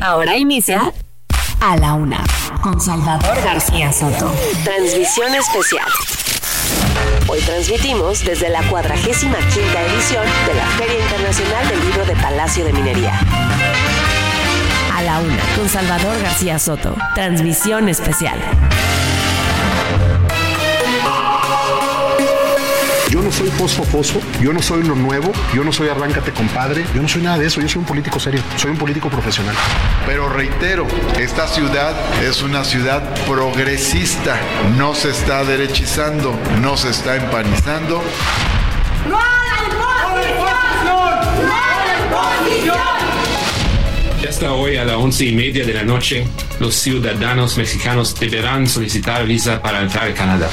Ahora inicia A la Una con Salvador García Soto. Transmisión especial. Hoy transmitimos desde la 45 quinta edición de la Feria Internacional del Libro de Palacio de Minería. A la Una con Salvador García Soto. Transmisión especial. Yo no soy fosfofoso, yo no soy lo nuevo, yo no soy arráncate compadre, yo no soy nada de eso, yo soy un político serio, soy un político profesional. Pero reitero, esta ciudad es una ciudad progresista, no se está derechizando, no se está empanizando. ¡No a la imposición! ¡No a la imposición! Hasta hoy a las once y media de la noche, los ciudadanos mexicanos deberán solicitar visa para entrar a Canadá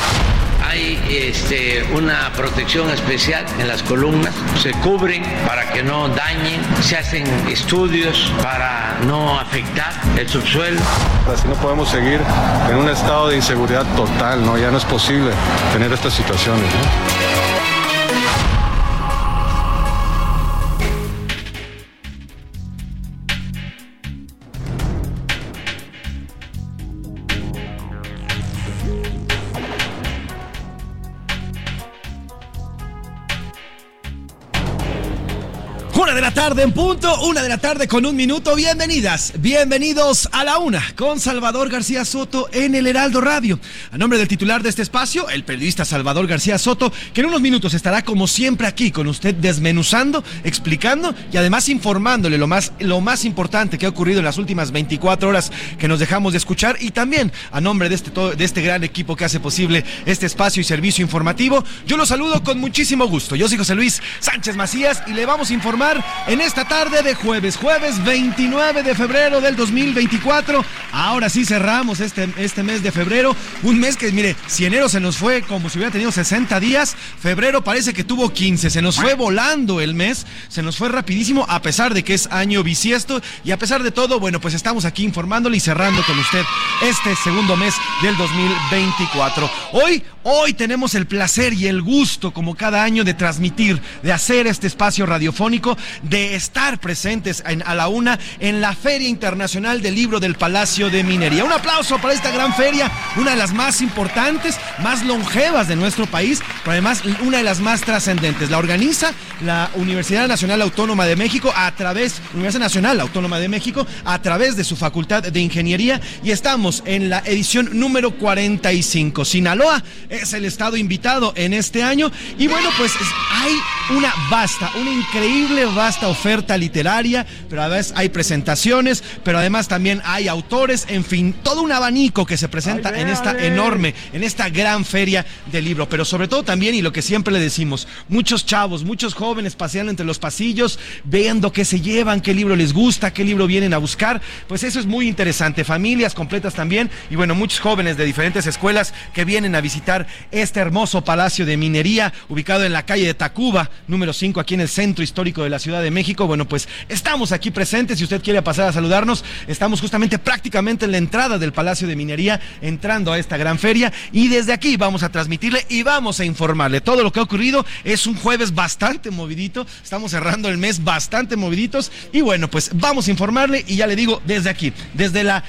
hay este, una protección especial en las columnas, se cubren para que no dañen, se hacen estudios para no afectar el subsuelo. Así no podemos seguir en un estado de inseguridad total, ¿no? Ya no es posible tener estas situaciones, tarde en punto, una de la tarde con un minuto. Bienvenidas, bienvenidos a la una con Salvador García Soto en el Heraldo Radio. A nombre del titular de este espacio, el periodista Salvador García Soto, que en unos minutos estará como siempre aquí con usted desmenuzando, explicando y además informándole lo más, lo más importante que ha ocurrido en las últimas 24 horas que nos dejamos de escuchar y también a nombre de este, de este gran equipo que hace posible este espacio y servicio informativo. Yo lo saludo con muchísimo gusto. Yo soy José Luis Sánchez Macías y le vamos a informar en esta tarde de jueves, jueves 29 de febrero del 2024. Ahora sí cerramos este, este mes de febrero, un mes que, mire, si enero se nos fue como si hubiera tenido 60 días, febrero parece que tuvo 15, se nos fue volando el mes, se nos fue rapidísimo, a pesar de que es año bisiesto y a pesar de todo, bueno, pues estamos aquí informándole y cerrando con usted este segundo mes del 2024. Hoy, hoy tenemos el placer y el gusto, como cada año, de transmitir, de hacer este espacio radiofónico de estar presentes en, a la una en la Feria Internacional del Libro del Palacio de Minería. Un aplauso para esta gran feria, una de las más importantes, más longevas de nuestro país, pero además una de las más trascendentes. La organiza la Universidad Nacional Autónoma de México a través, Universidad Nacional Autónoma de México, a través de su Facultad de Ingeniería y estamos en la edición número 45. Sinaloa es el estado invitado en este año. Y bueno, pues hay una vasta, una increíble vasta oferta literaria, pero a veces hay presentaciones, pero además también hay autores, en fin, todo un abanico que se presenta en esta enorme, en esta gran feria del libro, pero sobre todo también, y lo que siempre le decimos, muchos chavos, muchos jóvenes paseando entre los pasillos, viendo qué se llevan, qué libro les gusta, qué libro vienen a buscar, pues eso es muy interesante, familias completas también, y bueno, muchos jóvenes de diferentes escuelas que vienen a visitar este hermoso palacio de minería ubicado en la calle de Tacuba, número 5, aquí en el centro histórico de la Ciudad de México. Bueno, pues estamos aquí presentes. Si usted quiere pasar a saludarnos, estamos justamente prácticamente en la entrada del Palacio de Minería, entrando a esta gran feria. Y desde aquí vamos a transmitirle y vamos a informarle. Todo lo que ha ocurrido es un jueves bastante movidito. Estamos cerrando el mes bastante moviditos. Y bueno, pues vamos a informarle. Y ya le digo, desde aquí, desde la,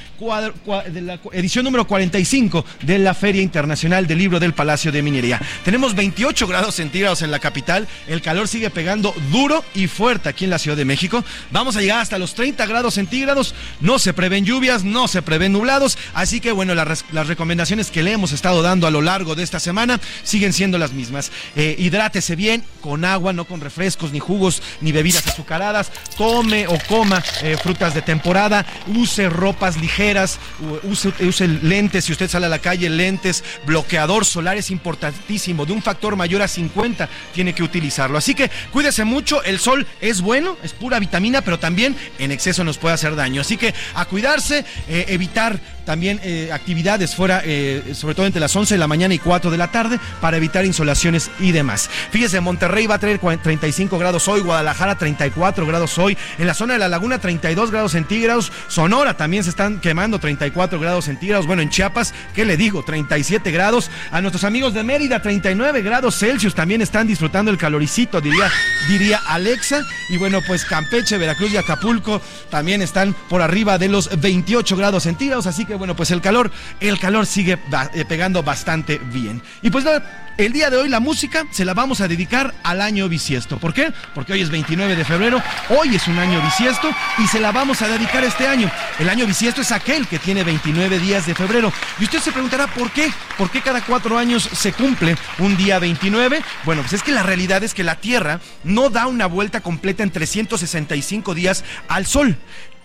de la edición número 45 de la Feria Internacional del Libro del Palacio de Minería. Tenemos 28 grados centígrados en la capital. El calor sigue pegando duro y fuerte aquí en la Ciudad de México. Vamos a llegar hasta los 30 grados centígrados. No se prevén lluvias, no se prevén nublados. Así que bueno, las, recomendaciones que le hemos estado dando a lo largo de esta semana siguen siendo las mismas. Eh, hidrátese bien con agua, no con refrescos, ni jugos, ni bebidas azucaradas. Tome o coma eh, frutas de temporada. Use ropas ligeras. Use, use lentes. Si usted sale a la calle, lentes. Bloqueador solar es importantísimo. De un factor mayor a 50 tiene que utilizarlo. Así que cuídese mucho. El sol es bueno, es pura vitamina, pero también en exceso nos puede hacer daño. Así que a cuidarse, eh, evitar también eh, actividades fuera, eh, sobre todo entre las 11 de la mañana y 4 de la tarde, para evitar insolaciones y demás. Fíjese, Monterrey va a tener 35 grados hoy, Guadalajara 34 grados hoy, en la zona de la laguna 32 grados centígrados, Sonora también se están quemando 34 grados centígrados, bueno, en Chiapas, ¿qué le digo? 37 grados, a nuestros amigos de Mérida 39 grados Celsius también están disfrutando el caloricito, diría, diría Alexa, y bueno, pues Campeche, Veracruz y Acapulco también están por arriba de los 28 grados centígrados, así que bueno, pues el calor, el calor sigue eh, pegando bastante bien. Y pues el día de hoy la música se la vamos a dedicar al año bisiesto. ¿Por qué? Porque hoy es 29 de febrero, hoy es un año bisiesto y se la vamos a dedicar este año. El año bisiesto es aquel que tiene 29 días de febrero. Y usted se preguntará por qué, por qué cada cuatro años se cumple un día 29. Bueno, pues es que la realidad es que la Tierra no da una vuelta completa en 365 días al Sol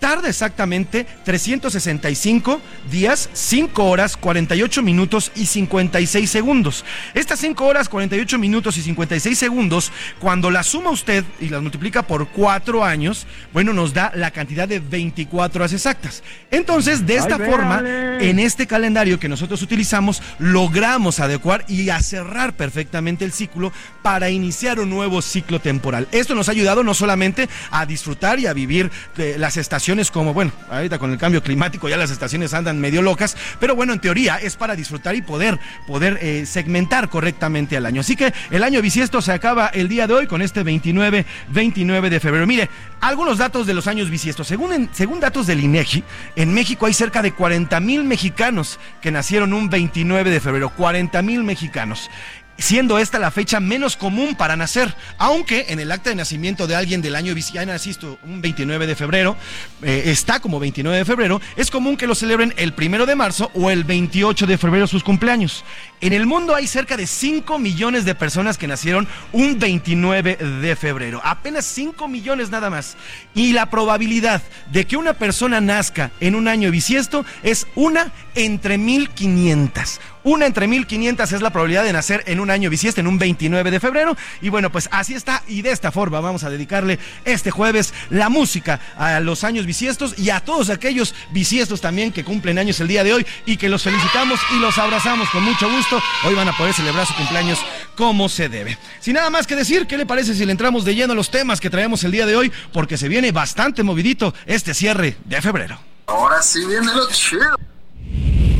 tarda exactamente 365 días, 5 horas, 48 minutos y 56 segundos. Estas 5 horas, 48 minutos y 56 segundos, cuando las suma usted y las multiplica por 4 años, bueno, nos da la cantidad de 24 horas exactas. Entonces, de esta forma, en este calendario que nosotros utilizamos, logramos adecuar y a cerrar perfectamente el ciclo para iniciar un nuevo ciclo temporal. Esto nos ha ayudado no solamente a disfrutar y a vivir eh, las estaciones, como, bueno, ahorita con el cambio climático ya las estaciones andan medio locas, pero bueno, en teoría es para disfrutar y poder, poder eh, segmentar correctamente al año. Así que el año bisiesto se acaba el día de hoy con este 29, 29 de febrero. Mire, algunos datos de los años bisiestos. Según, según datos del INEGI, en México hay cerca de 40 mil mexicanos que nacieron un 29 de febrero. 40 mil mexicanos siendo esta la fecha menos común para nacer, aunque en el acta de nacimiento de alguien del año ya naciste un 29 de febrero, eh, está como 29 de febrero, es común que lo celebren el primero de marzo o el 28 de febrero sus cumpleaños. En el mundo hay cerca de 5 millones de personas que nacieron un 29 de febrero, apenas 5 millones nada más. Y la probabilidad de que una persona nazca en un año bisiesto es una entre 1500. Una entre 1500 es la probabilidad de nacer en un año bisiesto, en un 29 de febrero. Y bueno, pues así está. Y de esta forma vamos a dedicarle este jueves la música a los años bisiestos y a todos aquellos bisiestos también que cumplen años el día de hoy y que los felicitamos y los abrazamos con mucho gusto. Hoy van a poder celebrar su cumpleaños como se debe. Sin nada más que decir, ¿qué le parece si le entramos de lleno a los temas que traemos el día de hoy? Porque se viene bastante movidito este cierre de febrero. Ahora sí viene lo chido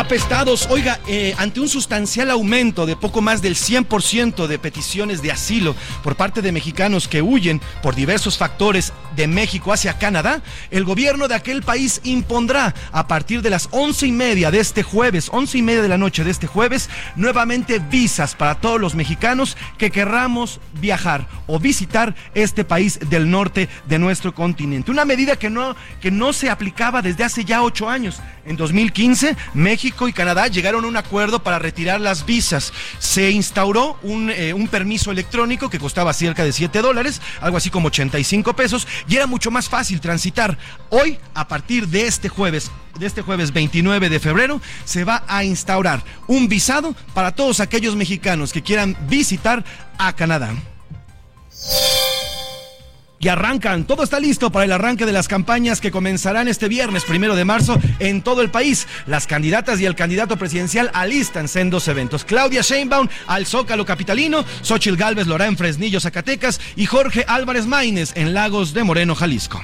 Apestados, oiga, eh, ante un sustancial aumento de poco más del 100% de peticiones de asilo por parte de mexicanos que huyen por diversos factores de México hacia Canadá, el gobierno de aquel país impondrá a partir de las once y media de este jueves, once y media de la noche de este jueves, nuevamente visas para todos los mexicanos que querramos viajar o visitar este país del norte de nuestro continente. Una medida que no, que no se aplicaba desde hace ya ocho años. En 2015, México y Canadá llegaron a un acuerdo para retirar las visas. Se instauró un, eh, un permiso electrónico que costaba cerca de 7 dólares, algo así como 85 pesos, y era mucho más fácil transitar. Hoy, a partir de este jueves, de este jueves 29 de febrero, se va a instaurar un visado para todos aquellos mexicanos que quieran visitar a Canadá y arrancan. Todo está listo para el arranque de las campañas que comenzarán este viernes primero de marzo en todo el país. Las candidatas y el candidato presidencial alistan en dos eventos. Claudia Sheinbaum al Zócalo Capitalino, Xochil Gálvez en Fresnillo, Zacatecas y Jorge Álvarez Maínez en Lagos de Moreno, Jalisco.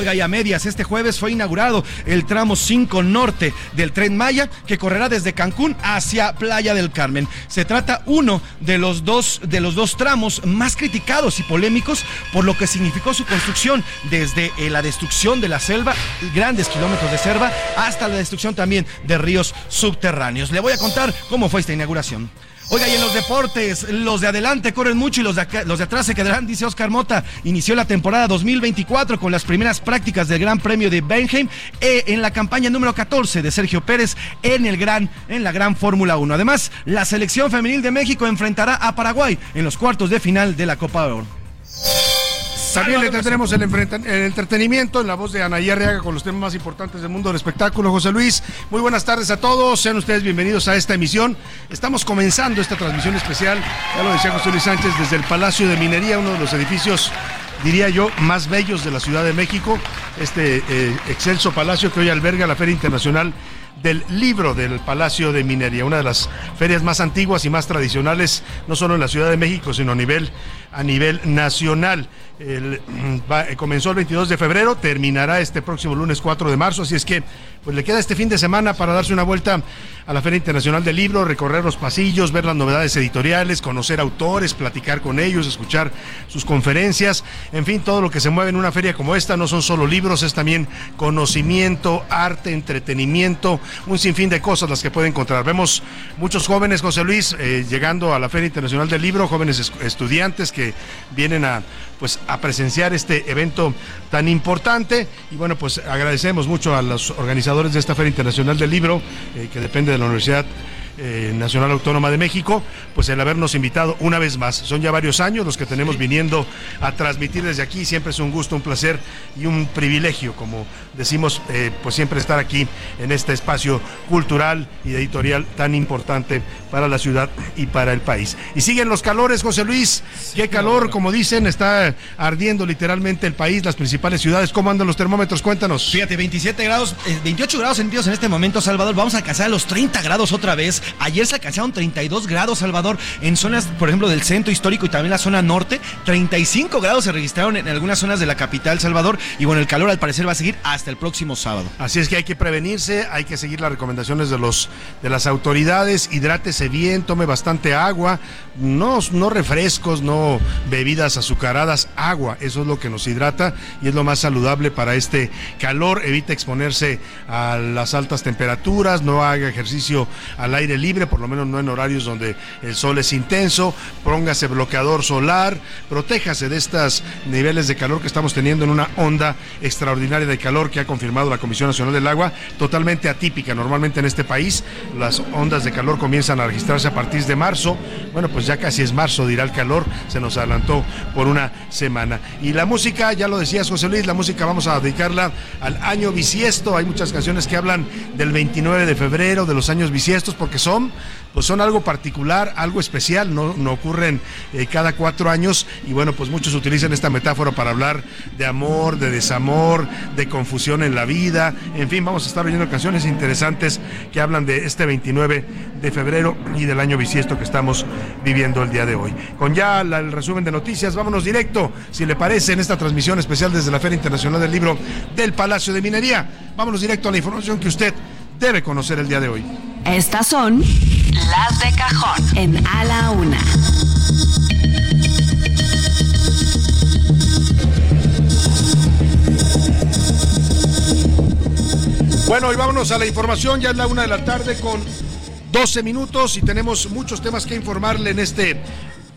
Oiga, y a medias, este jueves fue inaugurado el tramo 5 norte del tren Maya que correrá desde Cancún hacia Playa del Carmen. Se trata uno de los dos de los dos tramos más criticados y polémicos por lo que significó su construcción desde eh, la destrucción de la selva, grandes kilómetros de selva, hasta la destrucción también de ríos subterráneos. Le voy a contar cómo fue esta inauguración. Oiga, y en los deportes, los de adelante corren mucho y los de, los de atrás se quedarán, dice Oscar Mota. Inició la temporada 2024 con las primeras prácticas del Gran Premio de Benheim eh, en la campaña número 14 de Sergio Pérez en, el gran, en la Gran Fórmula 1. Además, la selección femenil de México enfrentará a Paraguay en los cuartos de final de la Copa de Oro. También le tendremos el, el, entretenimiento en la voz de Anaí Arriaga con los temas más importantes del mundo del espectáculo. José Luis, muy buenas tardes a todos. Sean ustedes bienvenidos a esta emisión. Estamos comenzando esta transmisión especial, ya lo decía José Luis Sánchez, desde el Palacio de Minería, uno de los edificios diría yo, más bellos de la Ciudad de México, este eh, excelso palacio que hoy alberga la Feria Internacional del libro del Palacio de Minería, una de las ferias más antiguas y más tradicionales, no solo en la Ciudad de México, sino a nivel, a nivel nacional. Mm, comenzó el 22 de febrero, terminará este próximo lunes 4 de marzo, así es que pues le queda este fin de semana para darse una vuelta a la Feria Internacional del Libro, recorrer los pasillos, ver las novedades editoriales, conocer autores, platicar con ellos, escuchar sus conferencias, en fin, todo lo que se mueve en una feria como esta no son solo libros, es también conocimiento, arte, entretenimiento, un sinfín de cosas las que puede encontrar. Vemos muchos jóvenes, José Luis, eh, llegando a la Feria Internacional del Libro, jóvenes estudiantes que vienen a pues a presenciar este evento tan importante. Y bueno pues agradecemos mucho a los organizadores de esta Feria Internacional del Libro eh, que depende de la Universidad eh, Nacional Autónoma de México, pues el habernos invitado una vez más. Son ya varios años los que tenemos viniendo a transmitir desde aquí. Siempre es un gusto, un placer y un privilegio, como decimos, eh, pues siempre estar aquí en este espacio cultural y editorial tan importante para la ciudad y para el país. Y siguen los calores, José Luis. Qué calor, como dicen, está ardiendo literalmente el país, las principales ciudades. ¿Cómo andan los termómetros? Cuéntanos. Fíjate, 27 grados, 28 eh, grados sentidos en este momento, Salvador. Vamos a alcanzar los 30 grados otra vez. Ayer se alcanzaron 32 grados, Salvador, en zonas, por ejemplo, del centro histórico y también la zona norte. 35 grados se registraron en algunas zonas de la capital, Salvador. Y bueno, el calor al parecer va a seguir hasta el próximo sábado. Así es que hay que prevenirse, hay que seguir las recomendaciones de, los, de las autoridades. Hidrátese bien, tome bastante agua. No, no refrescos, no bebidas azucaradas, agua. Eso es lo que nos hidrata y es lo más saludable para este calor. Evita exponerse a las altas temperaturas, no haga ejercicio al aire libre, por lo menos no en horarios donde el sol es intenso, póngase bloqueador solar, protéjase de estos niveles de calor que estamos teniendo en una onda extraordinaria de calor que ha confirmado la Comisión Nacional del Agua, totalmente atípica. Normalmente en este país las ondas de calor comienzan a registrarse a partir de marzo. Bueno, pues ya casi es marzo, dirá el calor, se nos adelantó por una semana. Y la música, ya lo decías José Luis, la música vamos a dedicarla al año bisiesto. Hay muchas canciones que hablan del 29 de febrero, de los años bisiestos, porque son pues son algo particular, algo especial, no, no ocurren eh, cada cuatro años y bueno, pues muchos utilizan esta metáfora para hablar de amor, de desamor, de confusión en la vida, en fin, vamos a estar oyendo canciones interesantes que hablan de este 29 de febrero y del año bisiesto que estamos viviendo el día de hoy. Con ya el resumen de noticias, vámonos directo, si le parece, en esta transmisión especial desde la Feria Internacional del Libro del Palacio de Minería. Vámonos directo a la información que usted debe conocer el día de hoy. Estas son las de cajón en A la Una. Bueno, y vámonos a la información. Ya es la una de la tarde con 12 minutos y tenemos muchos temas que informarle en este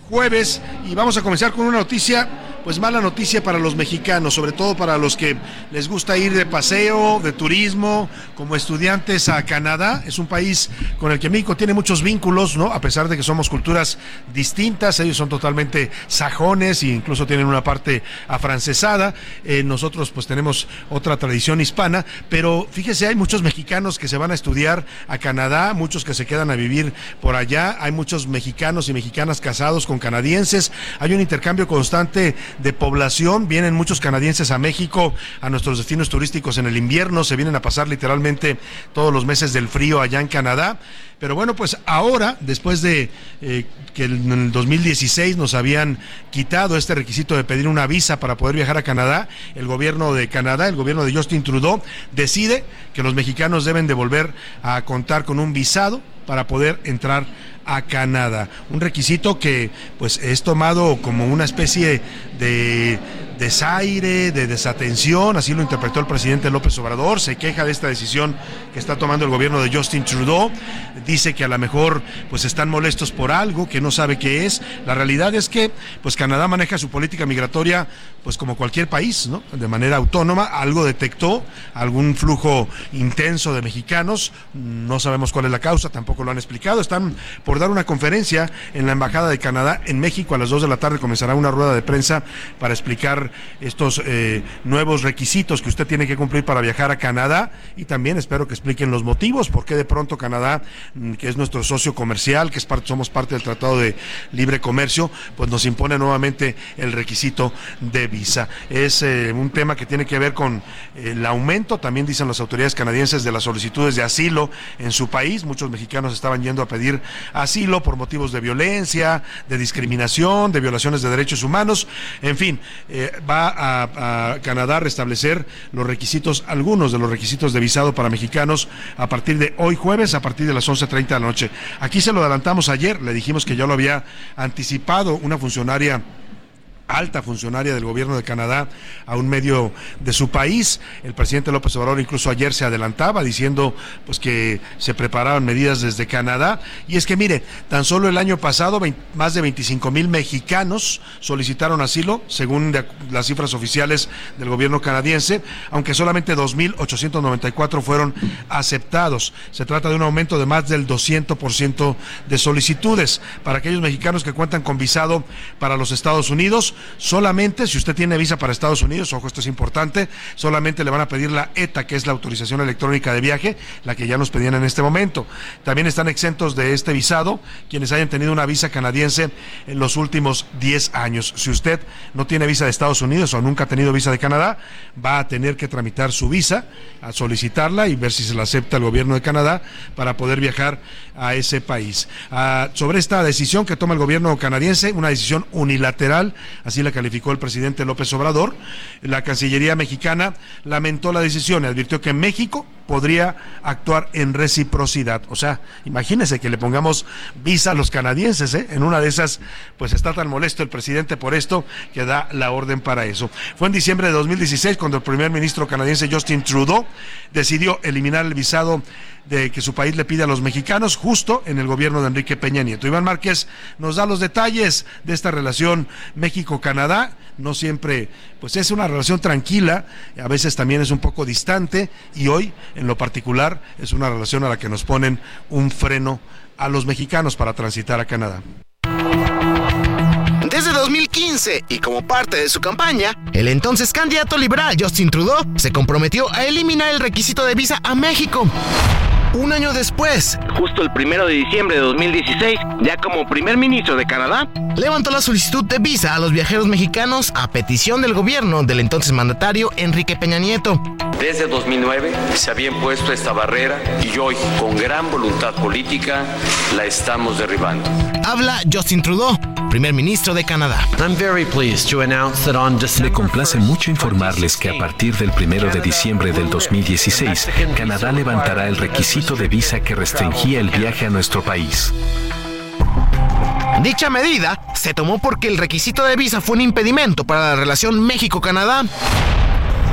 jueves. Y vamos a comenzar con una noticia pues mala noticia para los mexicanos, sobre todo para los que les gusta ir de paseo, de turismo, como estudiantes a Canadá. Es un país con el que México tiene muchos vínculos, ¿no? A pesar de que somos culturas distintas, ellos son totalmente sajones e incluso tienen una parte afrancesada. Eh, nosotros pues tenemos otra tradición hispana, pero fíjese, hay muchos mexicanos que se van a estudiar a Canadá, muchos que se quedan a vivir por allá, hay muchos mexicanos y mexicanas casados con canadienses, hay un intercambio constante de población. Vienen muchos canadienses a México, a nuestros destinos turísticos en el invierno, se vienen a pasar literalmente todos los meses del frío allá en Canadá. Pero bueno, pues ahora, después de eh, que en el 2016 nos habían quitado este requisito de pedir una visa para poder viajar a Canadá, el gobierno de Canadá, el gobierno de Justin Trudeau, decide que los mexicanos deben de volver a contar con un visado para poder entrar a Canadá. Un requisito que pues es tomado como una especie de desaire, de desatención, así lo interpretó el presidente López Obrador, se queja de esta decisión que está tomando el gobierno de Justin Trudeau, dice que a lo mejor pues están molestos por algo que no sabe qué es. La realidad es que pues Canadá maneja su política migratoria pues como cualquier país, ¿no? De manera autónoma, algo detectó, algún flujo intenso de mexicanos, no sabemos cuál es la causa, tampoco lo han explicado, están por dar una conferencia en la embajada de Canadá en México. A las 2 de la tarde comenzará una rueda de prensa para explicar estos eh, nuevos requisitos que usted tiene que cumplir para viajar a Canadá. Y también espero que expliquen los motivos por qué de pronto Canadá, que es nuestro socio comercial, que es somos parte del Tratado de Libre Comercio, pues nos impone nuevamente el requisito de visa. Es eh, un tema que tiene que ver con el aumento, también dicen las autoridades canadienses, de las solicitudes de asilo en su país. Muchos mexicanos estaban yendo a pedir asilo por motivos de violencia, de discriminación, de violaciones de derechos humanos. En fin, eh, va a, Canadá a restablecer los requisitos, algunos de los requisitos de visado para mexicanos a partir de hoy jueves, a partir de las 11.30 de la noche. Aquí se lo adelantamos ayer, le dijimos que ya lo había anticipado una funcionaria alta funcionaria del gobierno de Canadá a un medio de su país. El presidente López Obrador incluso ayer se adelantaba diciendo pues que se preparaban medidas desde Canadá. Y es que mire, tan solo el año pasado más de 25 mil mexicanos solicitaron asilo, según las cifras oficiales del gobierno canadiense, aunque solamente 2.894 fueron aceptados. Se trata de un aumento de más del 200% de solicitudes para aquellos mexicanos que cuentan con visado para los Estados Unidos solamente si usted tiene visa para Estados Unidos, ojo, esto es importante, solamente le van a pedir la ETA, que es la autorización electrónica de viaje, la que ya nos pedían en este momento. También están exentos de este visado quienes hayan tenido una visa canadiense en los últimos 10 años. Si usted no tiene visa de Estados Unidos o nunca ha tenido visa de Canadá, va a tener que tramitar su visa, a solicitarla y ver si se la acepta el gobierno de Canadá para poder viajar a ese país. Ah, sobre esta decisión que toma el gobierno canadiense, una decisión unilateral, así la calificó el presidente López Obrador, la Cancillería mexicana lamentó la decisión y advirtió que México podría actuar en reciprocidad. O sea, imagínese que le pongamos visa a los canadienses, ¿eh? En una de esas, pues está tan molesto el presidente por esto que da la orden para eso. Fue en diciembre de 2016 cuando el primer ministro canadiense Justin Trudeau decidió eliminar el visado de que su país le pide a los mexicanos justo en el gobierno de Enrique Peña Nieto. Iván Márquez nos da los detalles de esta relación México-Canadá. No siempre, pues es una relación tranquila, a veces también es un poco distante y hoy, en lo particular, es una relación a la que nos ponen un freno a los mexicanos para transitar a Canadá. Desde 2015 y como parte de su campaña, el entonces candidato liberal Justin Trudeau se comprometió a eliminar el requisito de visa a México. Un año después, justo el primero de diciembre de 2016, ya como primer ministro de Canadá, levantó la solicitud de visa a los viajeros mexicanos a petición del gobierno del entonces mandatario Enrique Peña Nieto. Desde 2009 se había impuesto esta barrera y hoy, con gran voluntad política, la estamos derribando. Habla Justin Trudeau, primer ministro de Canadá. Me complace mucho informarles que a partir del primero de diciembre del 2016, Canadá levantará el requisito de visa que restringía el viaje a nuestro país. Dicha medida se tomó porque el requisito de visa fue un impedimento para la relación México-Canadá.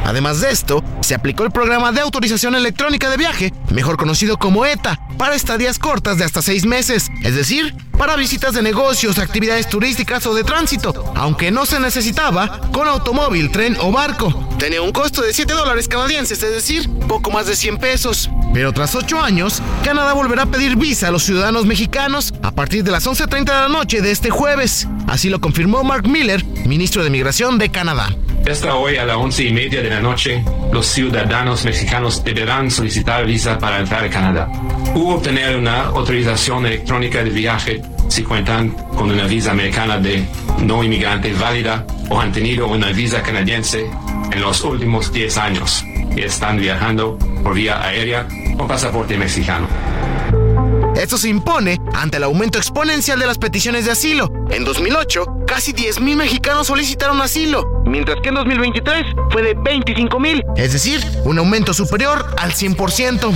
Además de esto, se aplicó el programa de autorización electrónica de viaje, mejor conocido como ETA, para estadías cortas de hasta seis meses, es decir, para visitas de negocios, actividades turísticas o de tránsito, aunque no se necesitaba con automóvil, tren o barco. Tenía un costo de 7 dólares canadienses, es decir, poco más de 100 pesos. Pero tras 8 años, Canadá volverá a pedir visa a los ciudadanos mexicanos a partir de las 11.30 de la noche de este jueves. Así lo confirmó Mark Miller, ministro de Migración de Canadá. Hasta hoy a las once y media de la noche, los ciudadanos mexicanos deberán solicitar visa para entrar a Canadá. U obtener una autorización electrónica de viaje si cuentan con una visa americana de no inmigrante válida o han tenido una visa canadiense en los últimos 10 años y están viajando por vía aérea o pasaporte mexicano. Esto se impone ante el aumento exponencial de las peticiones de asilo. En 2008, casi 10.000 mexicanos solicitaron asilo, mientras que en 2023 fue de 25.000, es decir, un aumento superior al 100%.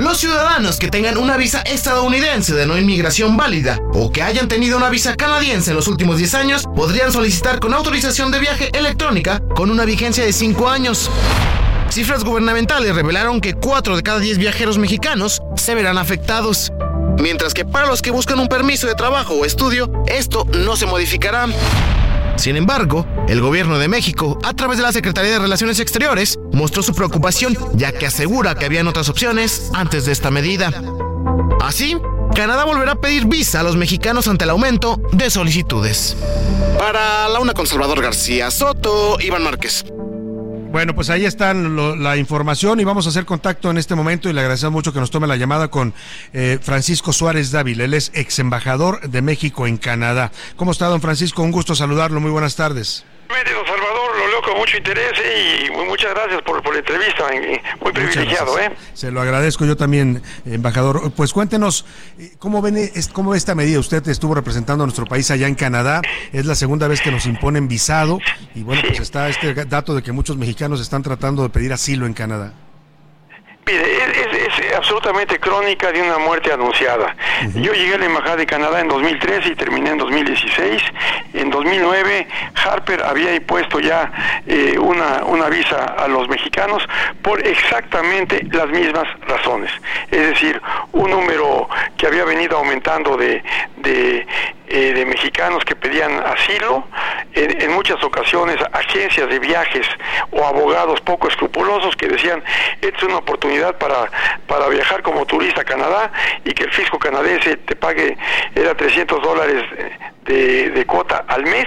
Los ciudadanos que tengan una visa estadounidense de no inmigración válida o que hayan tenido una visa canadiense en los últimos 10 años podrían solicitar con autorización de viaje electrónica con una vigencia de 5 años. Cifras gubernamentales revelaron que 4 de cada 10 viajeros mexicanos se verán afectados, mientras que para los que buscan un permiso de trabajo o estudio, esto no se modificará. Sin embargo, el gobierno de México, a través de la Secretaría de Relaciones Exteriores, mostró su preocupación ya que asegura que habían otras opciones antes de esta medida. Así, Canadá volverá a pedir visa a los mexicanos ante el aumento de solicitudes. Para la una con Salvador García Soto, Iván Márquez. Bueno, pues ahí está la información y vamos a hacer contacto en este momento y le agradecemos mucho que nos tome la llamada con eh, Francisco Suárez Dávila. Él es ex embajador de México en Canadá. ¿Cómo está, don Francisco? Un gusto saludarlo. Muy buenas tardes. Salvador, con mucho interés y muchas gracias por, la entrevista, muy privilegiado. ¿eh? Se lo agradezco yo también, embajador. Pues cuéntenos, eh, ¿cómo, ven, ¿cómo ve esta medida? Usted estuvo representando a nuestro país allá en Canadá, es la segunda vez que nos imponen visado y bueno, pues está este dato de que muchos mexicanos están tratando de pedir asilo en Canadá. Es, es, absolutamente crónica de una muerte anunciada. Yo llegué a la Embajada de Canadá en 2013 y terminé en 2016. En 2009 Harper había impuesto ya eh, una, una visa a los mexicanos por exactamente las mismas razones. Es decir, un número que había venido aumentando de, de eh, de mexicanos que pedían asilo, en, muchas ocasiones agencias de viajes o abogados poco escrupulosos que decían, esta es una oportunidad para, para viajar como turista a Canadá y que el fisco canadiense te pague, era 300 dólares de, de cuota al mes,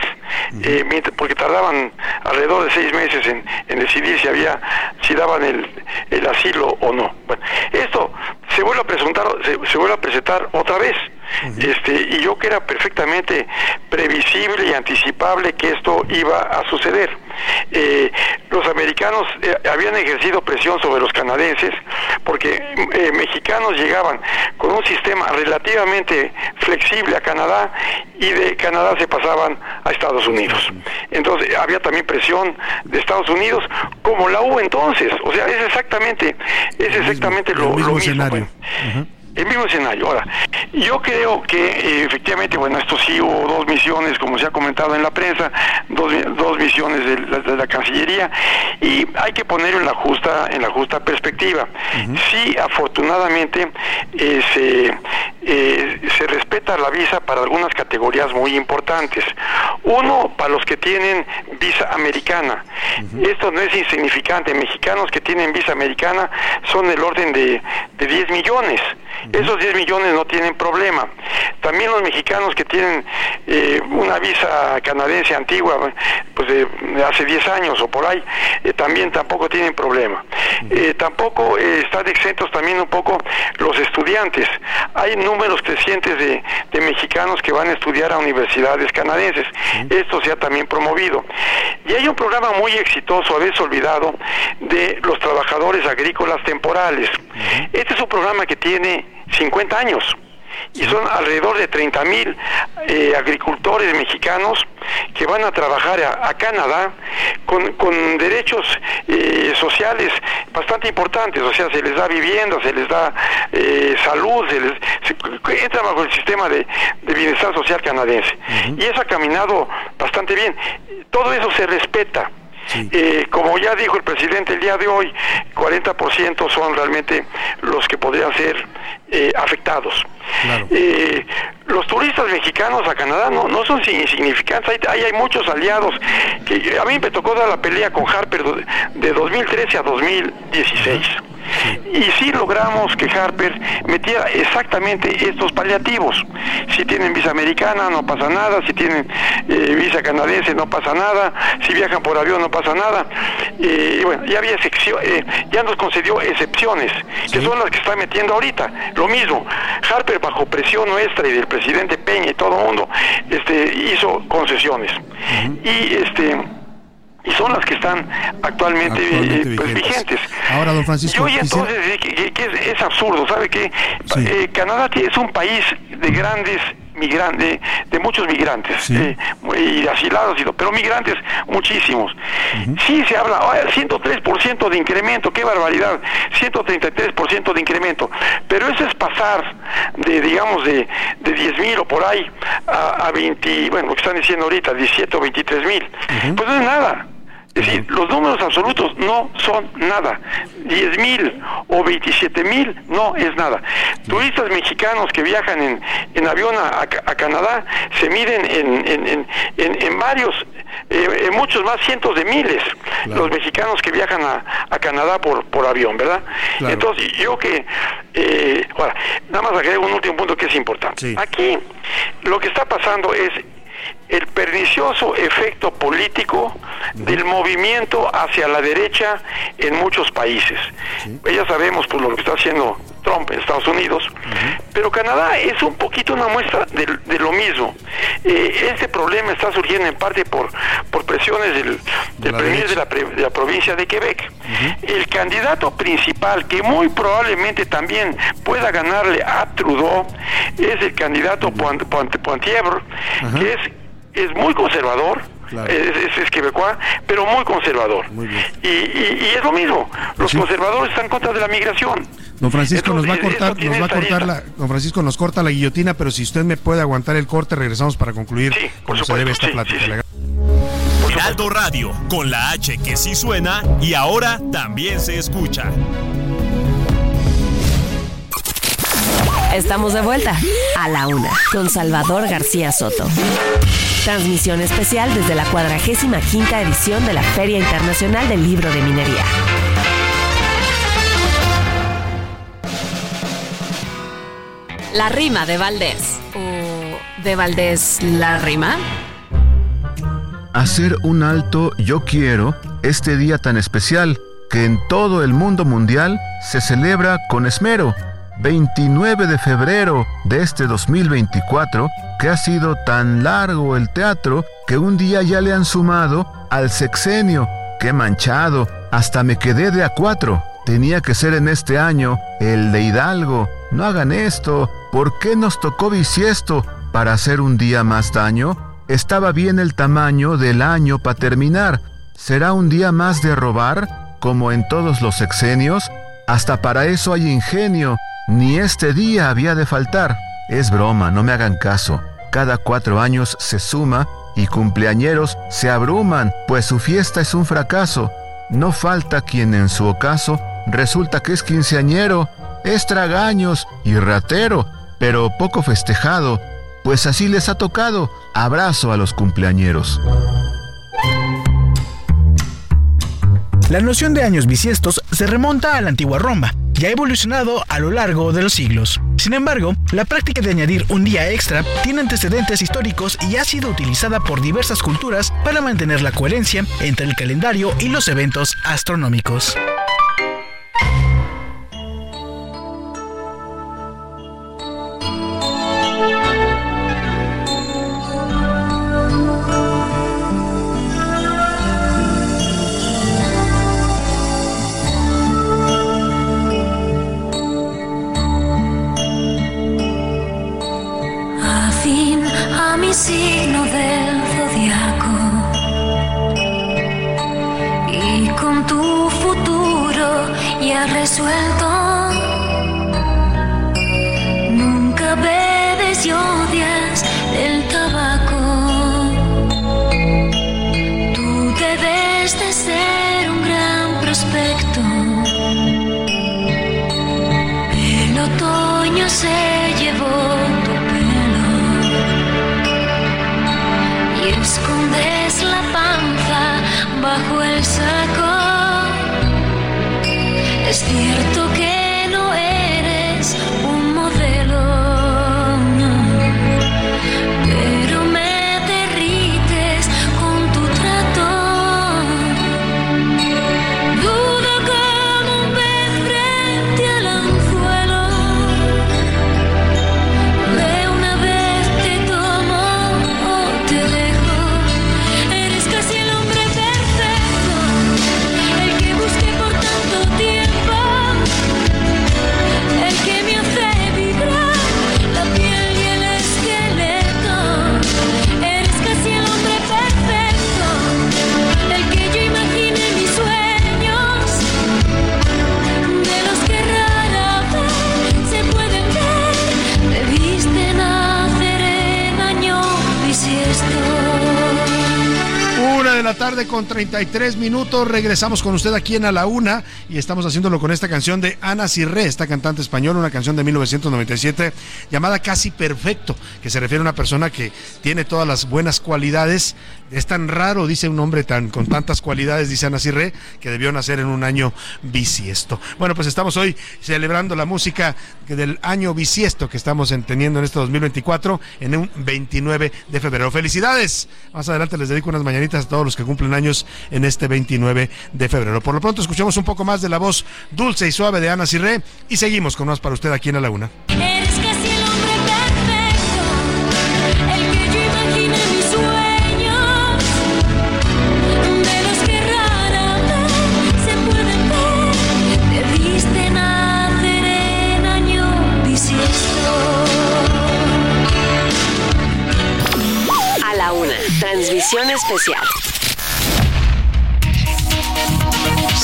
eh, porque tardaban alrededor de seis meses en, en, decidir si había, si daban el, el asilo o no. Bueno, esto se vuelve a presentar, se, se vuelve a presentar otra vez este, y yo que era perfectamente previsible y anticipable que esto iba a suceder. Eh, los americanos eh, habían ejercido presión sobre los canadienses porque eh, mexicanos llegaban con un sistema relativamente flexible a Canadá y de Canadá se pasaban a Estados Unidos. Entonces había también presión de Estados Unidos como la hubo entonces. O sea, es exactamente, es exactamente lo, mismo. Escenario. Pues el mismo escenario. Ahora, yo creo que eh, efectivamente, bueno, esto sí hubo dos misiones, como se ha comentado en la prensa, dos, dos misiones de la, Cancillería, y hay que ponerlo en la justa, en la justa perspectiva. Sí, afortunadamente, eh, se, eh, se respeta la visa para algunas categorías muy importantes. Uno, para los que tienen visa americana. Esto no es insignificante. Mexicanos que tienen visa americana son del orden de, de 10 millones. Esos 10 millones no tienen problema. También los mexicanos que tienen eh, una visa canadiense antigua, pues de, hace 10 años o por ahí, eh, también tampoco tienen problema. Eh, tampoco están exentos también un poco los estudiantes. Hay números crecientes de, de mexicanos que van a estudiar a universidades canadienses. Esto se ha también promovido. Y hay un programa muy exitoso, habéis olvidado, de los trabajadores agrícolas temporales. Este es un programa que tiene 50 años y son alrededor de 30 mil eh, agricultores mexicanos que van a trabajar a, Canadá con, con derechos eh, sociales bastante importantes, o sea, se les da vivienda, se les da eh, salud, se les entra bajo el sistema de, bienestar social canadiense. Y eso ha caminado bastante bien. Todo eso se respeta. Eh, como ya dijo el presidente el día de hoy, 40% son realmente los que podrían ser eh, afectados. Eh, los turistas mexicanos a Canadá no, no son insignificantes, hay, hay, muchos aliados. que A mí me tocó dar la pelea con Harper de 2013 a 2016. Y sí logramos que Harper metiera exactamente estos paliativos. Si tienen visa americana no pasa nada, si tienen eh, visa canadiense no pasa nada, si viajan por avión no pasa nada. Eh, y bueno, ya había eh, ya nos concedió excepciones, que son las que está metiendo ahorita. Lo mismo, Harper bajo presión nuestra y del presidente Peña y todo el mundo este, hizo concesiones. Y este y son las que están actualmente, eh, pues, vigentes. Ahora, don Francisco. Y entonces que, es, absurdo, ¿sabe qué? Eh, Canadá es un país de grandes migrantes, de muchos migrantes, eh, y asilados, pero migrantes muchísimos. Sí se habla, 103% de incremento, qué barbaridad, 133% de incremento, pero eso es pasar de, digamos, de, de 10 mil o por ahí a, a 20, bueno, lo que están diciendo ahorita, 17 o 23 mil. Pues no es nada. Es decir, los números absolutos no son nada. 10 mil o 27 mil no es nada. Turistas mexicanos que viajan en, en avión a, Canadá se miden en, en, en, en, varios eh, muchos más cientos de miles los mexicanos que viajan a, a, Canadá por, por avión, ¿verdad? Entonces, yo que, eh, ahora, nada más agrego un último punto que es importante. Aquí lo que está pasando es el pernicioso efecto político del movimiento hacia la derecha en muchos países. Ya sabemos por lo que está haciendo Trump en Estados Unidos, pero Canadá es un poquito una muestra de, lo mismo. Eh, este problema está surgiendo en parte por, por presiones del, del premier de la, de la, provincia de Quebec. El candidato principal, que muy probablemente también pueda ganarle a Trudeau, es el candidato Pointièvre, que es es muy conservador, es, es, quebecois, pero muy conservador. y, y, es lo mismo, los conservadores están contra de la migración. Don Francisco nos va a cortar, nos va a cortar la, don Francisco nos corta la guillotina, pero si usted me puede aguantar el corte, regresamos para concluir sí, como se debe esta plática. Heraldo Radio, con la H que sí suena y ahora también se escucha. Estamos de vuelta a la una con Salvador García Soto. Transmisión especial desde la cuadragésima quinta edición de la Feria Internacional del Libro de Minería. La rima de Valdés. ¿O de Valdés la rima? Hacer un alto yo quiero este día tan especial que en todo el mundo mundial se celebra con esmero 29 de febrero de este 2024, que ha sido tan largo el teatro que un día ya le han sumado al sexenio. ¡Qué manchado! Hasta me quedé de a cuatro. Tenía que ser en este año el de Hidalgo. No hagan esto. ¿Por qué nos tocó bisiesto? ¿Para hacer un día más daño? Estaba bien el tamaño del año para terminar. ¿Será un día más de robar? Como en todos los sexenios. Hasta para eso hay ingenio ni este día había de faltar. Es broma, no me hagan caso. Cada cuatro años se suma y cumpleañeros se abruman, pues su fiesta es un fracaso. No falta quien en su ocaso resulta que es quinceañero, es tragaños y ratero, pero poco festejado, pues así les ha tocado. Abrazo a los cumpleañeros. La noción de años bisiestos se remonta a la antigua Roma y ha evolucionado a lo largo de los siglos. Sin embargo, la práctica de añadir un día extra tiene antecedentes históricos y ha sido utilizada por diversas culturas para mantener la coherencia entre el calendario y los eventos astronómicos. 33 minutos. Regresamos con usted aquí en A la Una y estamos haciéndolo con esta canción de Ana Cirré, esta cantante española, una canción de 1997 llamada Casi Perfecto, que se refiere a una persona que tiene todas las buenas cualidades. Es tan raro, dice un hombre tan con tantas cualidades, dice Ana Cirré, que debió nacer en un año bisiesto. Bueno, pues estamos hoy celebrando la música del año bisiesto que estamos teniendo en este 2024 en un 29 de febrero. Felicidades. Más adelante les dedico unas mañanitas a todos los que cumplen años en este 29 de febrero. Por lo pronto escuchemos un poco más de la voz dulce y suave de Ana Cirré y seguimos con más para usted aquí en la Laguna. Eres casi el hombre perfecto, el que yo imaginé en mis sueños, de los que rara vez se pueden ver. Debiste nacer en año bisiesto. A la una, transmisión especial.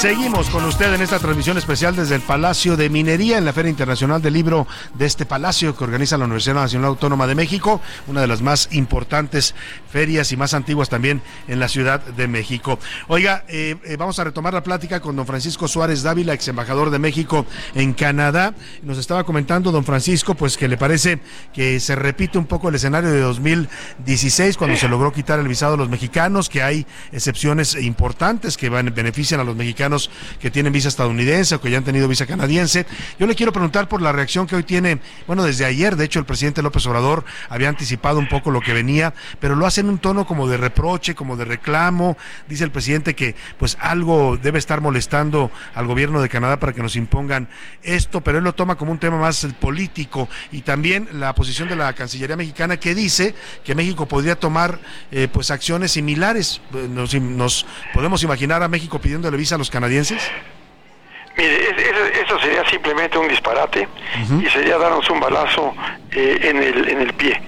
Seguimos con usted en esta transmisión especial desde el Palacio de Minería en la Feria Internacional del Libro de este palacio que organiza la Universidad Nacional Autónoma de México, una de las más importantes ferias y más antiguas también en la Ciudad de México. Oiga, eh, eh, vamos a retomar la plática con don Francisco Suárez Dávila, ex embajador de México en Canadá. Nos estaba comentando don Francisco, pues que le parece que se repite un poco el escenario de 2016 cuando se logró quitar el visado a los mexicanos, que hay excepciones importantes que van, benefician a los mexicanos que tienen visa estadounidense o que ya han tenido visa canadiense. Yo le quiero preguntar por la reacción que hoy tiene, bueno, desde ayer, de hecho, el presidente López Obrador había anticipado un poco lo que venía, pero lo hace en un tono como de reproche, como de reclamo. Dice el presidente que pues algo debe estar molestando al gobierno de Canadá para que nos impongan esto, pero él lo toma como un tema más político y también la posición de la Cancillería mexicana que dice que México podría tomar eh, pues acciones similares. Nos, nos podemos imaginar a México pidiéndole visa a los canadienses. Mire, es- es- eso sería simplemente un disparate y sería darnos un balazo eh, en, el, en el pie.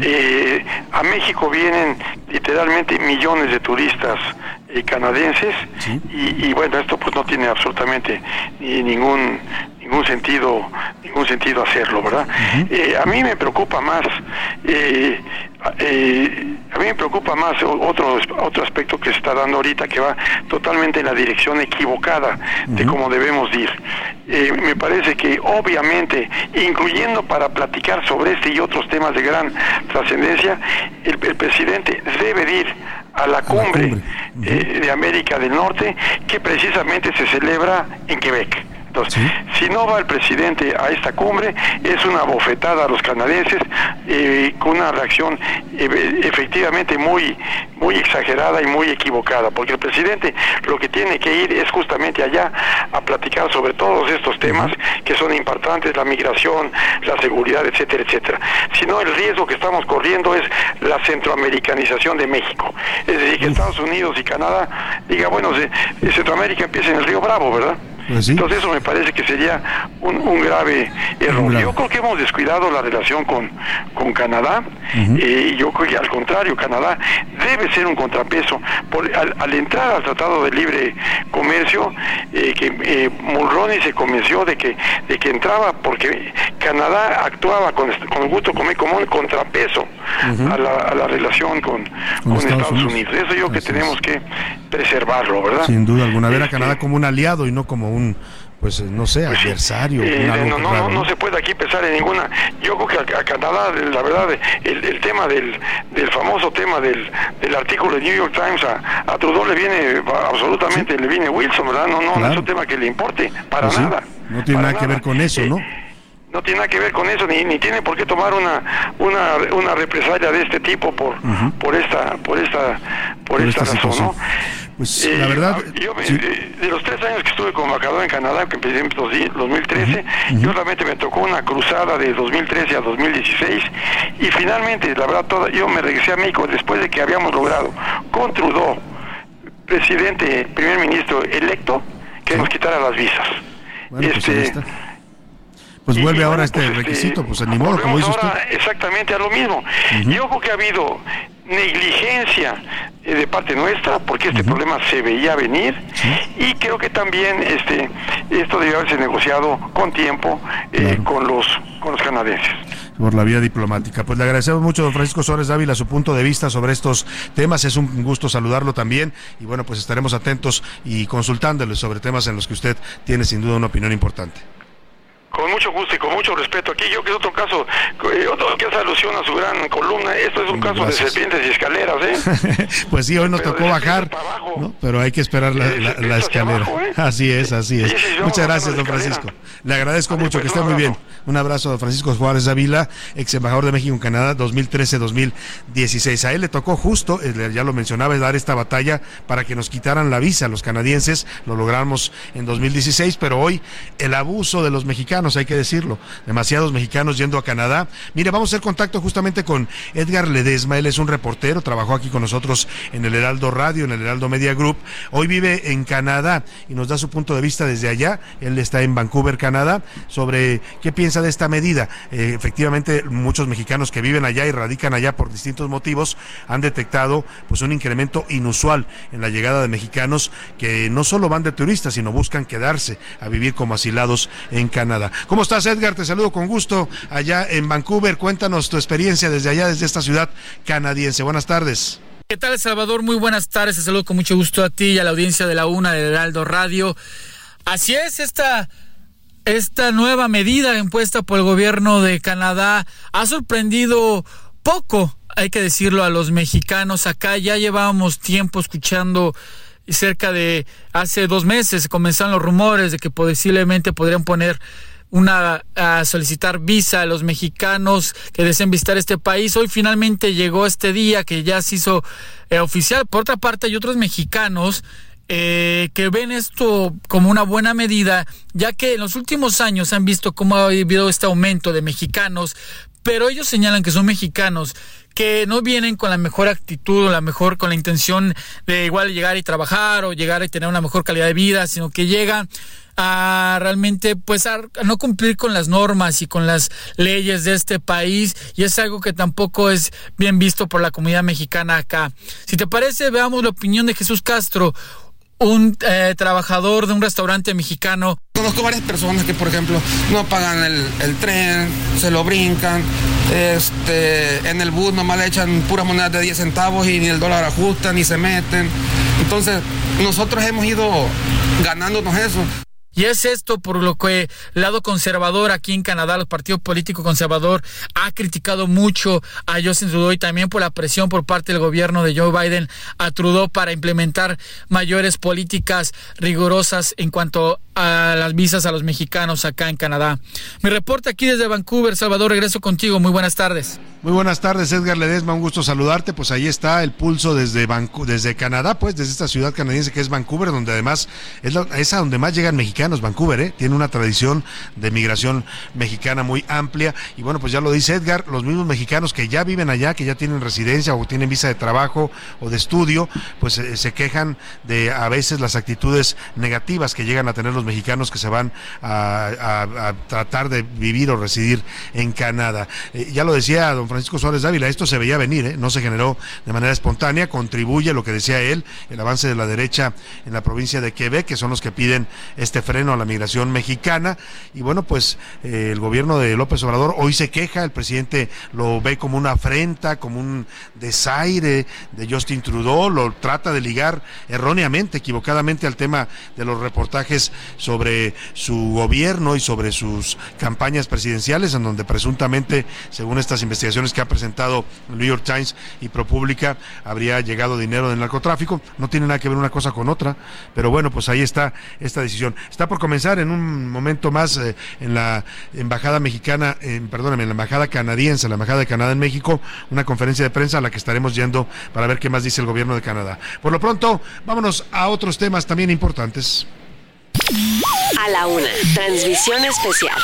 Eh, a México vienen literalmente millones de turistas eh, canadienses y, y bueno, esto pues no tiene absolutamente ni ningún ningún sentido ningún sentido hacerlo, ¿verdad? Eh, a mí me preocupa más eh, eh, a mí me preocupa más otro otro aspecto que se está dando ahorita que va totalmente en la dirección equivocada de cómo debemos ir. Eh, me parece que obviamente, incluyendo para platicar sobre este y otros temas de gran trascendencia, el, el presidente debe de ir a la cumbre eh, de América del Norte que precisamente se celebra en Quebec. Si no va el presidente a esta cumbre, es una bofetada a los canadienses eh, con una reacción eh, efectivamente muy, muy exagerada y muy equivocada, porque el presidente lo que tiene que ir es justamente allá a platicar sobre todos estos temas que son importantes, la migración, la seguridad, etcétera, etcétera. Si no, el riesgo que estamos corriendo es la centroamericanización de México. Es decir, que Estados Unidos y Canadá diga, bueno, Centroamérica empieza en el río Bravo, ¿verdad? Entonces eso me parece que sería un, un grave error. Yo creo que hemos descuidado la relación con, con Canadá eh, y yo creo que al contrario, Canadá debe ser un contrapeso. Por- al, al entrar al Tratado de Libre Comercio, eh, que eh, Mulroney se convenció de que, de que entraba porque Canadá actuaba con, con gusto como, como un contrapeso a, la, a la relación con, con Estados, Unidos. Eso yo creo que tenemos que preservarlo, ¿verdad? Sin duda alguna, ver a Canadá como un aliado y no como un, pues no sé, adversario. Eh, un algo no, no, raro, no, no se puede aquí pensar en ninguna. Yo creo que a, a Canadá, la verdad, el, el tema del, del famoso tema del, del artículo de New York Times a, a Trudeau le viene absolutamente, le viene Wilson, ¿verdad? No, no, no es Claro. un tema que le importe para Pues sí, nada. No tiene nada que ver con eso, ¿no? No tiene nada que ver con eso, ni, ni tiene por qué tomar una, una, una represalia de este tipo por, por esta, por esta, por, Por esta, esta razón. Pues Eh, la verdad, yo sí. de, los tres años que estuve como embajador en Canadá, que empecé en dos- 2013, yo realmente me tocó una cruzada de 2013 a 2016 y finalmente, la verdad, toda, yo me regresé a México después de que habíamos logrado con Trudeau, presidente, primer ministro electo, que nos quitara las visas. Bueno, pues Este, está. Pues vuelve ahora este requisito, pues ni modo, como dice Volvemos usted. ahora exactamente a lo mismo. Yo creo que ha habido negligencia eh, de parte nuestra porque este problema se veía venir y creo que también este esto debió haberse negociado con tiempo eh, con los con los canadienses. por la vía diplomática. Pues le agradecemos mucho, don Francisco Suárez Dávila, su punto de vista sobre estos temas. Es un gusto saludarlo también y bueno, pues estaremos atentos y consultándole sobre temas en los que usted tiene sin duda una opinión importante. Con mucho gusto y con mucho respeto. Aquí yo que es otro caso, eh, otro que hace alusión a su gran columna. Esto es un caso de serpientes y escaleras, ¿eh? pues sí, hoy nos Pero tocó bajar, ¿no? pero hay que esperar la, la- la escalera. abajo, ¿eh? Así es, así es. Muchas gracias, don. Francisco. Le agradezco mucho, pues, que esté muy bien. Un abrazo a don Francisco Juárez Ávila, ex embajador de México en Canadá, 2013-2016. A él le tocó justo, eh, ya lo mencionaba, dar esta batalla para que nos quitaran la visa a los canadienses. Lo logramos en 2016, pero hoy el abuso de los mexicanos, hay que decirlo. Demasiados mexicanos yendo a Canadá. Mire, vamos a hacer contacto justamente con Edgar Ledesma. Él es un reportero, trabajó aquí con nosotros en el Heraldo Radio, en el Heraldo Media Group. Hoy vive en Canadá y nos da su punto de vista desde allá. Él está en Vancouver, Canadá, sobre qué piensa de esta medida. Eh, efectivamente, muchos mexicanos que viven allá y radican allá por distintos motivos han detectado pues un incremento inusual en la llegada de mexicanos que no solo van de turistas, sino buscan quedarse a vivir como asilados en Canadá. ¿Cómo estás, Edgar? Te saludo con gusto allá en Vancouver. Cuéntanos tu experiencia desde allá, desde esta ciudad canadiense. Buenas tardes. ¿Qué tal, Salvador? Muy buenas tardes. Te saludo con mucho gusto a ti y a la audiencia de la UNA del Heraldo Radio. Así es, esta, esta nueva medida impuesta por el gobierno de Canadá ha sorprendido poco, hay que decirlo, a los mexicanos. Acá ya llevábamos tiempo escuchando cerca de hace dos meses comenzaron los rumores de que posiblemente podrían poner una a solicitar visa a los mexicanos que deseen visitar este país. Hoy finalmente llegó este día que ya se hizo eh, oficial. Por otra parte, hay otros mexicanos eh, que ven esto como una buena medida, ya que en los últimos años han visto cómo ha habido este aumento de mexicanos, pero ellos señalan que son mexicanos que no vienen con la mejor actitud o la mejor con la intención de igual llegar y trabajar o llegar y tener una mejor calidad de vida, sino que llegan a realmente pues a, no cumplir con las normas y con las leyes de este país y es algo que tampoco es bien visto por la comunidad mexicana acá. Si te parece, veamos la opinión de Jesús Castro, un eh, trabajador de un restaurante mexicano. Conozco varias personas que, por ejemplo, no pagan el, tren, se lo brincan, este, en el bus nomás le echan puras monedas de 10 centavos y ni el dólar ajusta, ni se meten. Entonces, nosotros hemos ido ganándonos eso. Y es esto por lo que el lado conservador aquí en Canadá, el Partido Político Conservador, ha criticado mucho a Justin Trudeau y también por la presión por parte del gobierno de Joe Biden a Trudeau para implementar mayores políticas rigurosas en cuanto a las visas a los mexicanos acá en Canadá. Mi reporte aquí desde Vancouver, Salvador, regreso contigo. Muy buenas tardes. Muy buenas tardes, Edgar Ledesma, un gusto saludarte. Pues ahí está el pulso desde Canadá, pues desde esta ciudad canadiense que es Vancouver, donde además es a donde más llegan mexicanos. Vancouver, ¿eh? tiene una tradición de migración mexicana muy amplia. Y bueno, pues ya lo dice Edgar, los mismos mexicanos que ya viven allá, que ya tienen residencia o tienen visa de trabajo o de estudio, pues eh, se quejan de a veces las actitudes negativas que llegan a tener los mexicanos que se van a, tratar de vivir o residir en Canadá. Eh, ya lo decía don Francisco Suárez Dávila, esto se veía venir, ¿eh? no se generó de manera espontánea, contribuye lo que decía él, el avance de la derecha en la provincia de Quebec, que son los que piden este freno a la migración mexicana. Y bueno, pues eh, el gobierno de López Obrador hoy se queja, el presidente lo ve como una afrenta, como un desaire de Justin Trudeau, lo trata de ligar erróneamente, equivocadamente al tema de los reportajes sobre su gobierno y sobre sus campañas presidenciales, en donde presuntamente, según estas investigaciones que ha presentado New York Times y ProPublica, habría llegado dinero del narcotráfico. No tiene nada que ver una cosa con otra, pero bueno, pues ahí está esta decisión. Está por comenzar en un momento más eh, en la embajada mexicana, en, perdóname, en la embajada canadiense, la embajada de Canadá en México, una conferencia de prensa a la que estaremos yendo para ver qué más dice el gobierno de Canadá. Por lo pronto, vámonos a otros temas también importantes. A la una, transmisión especial.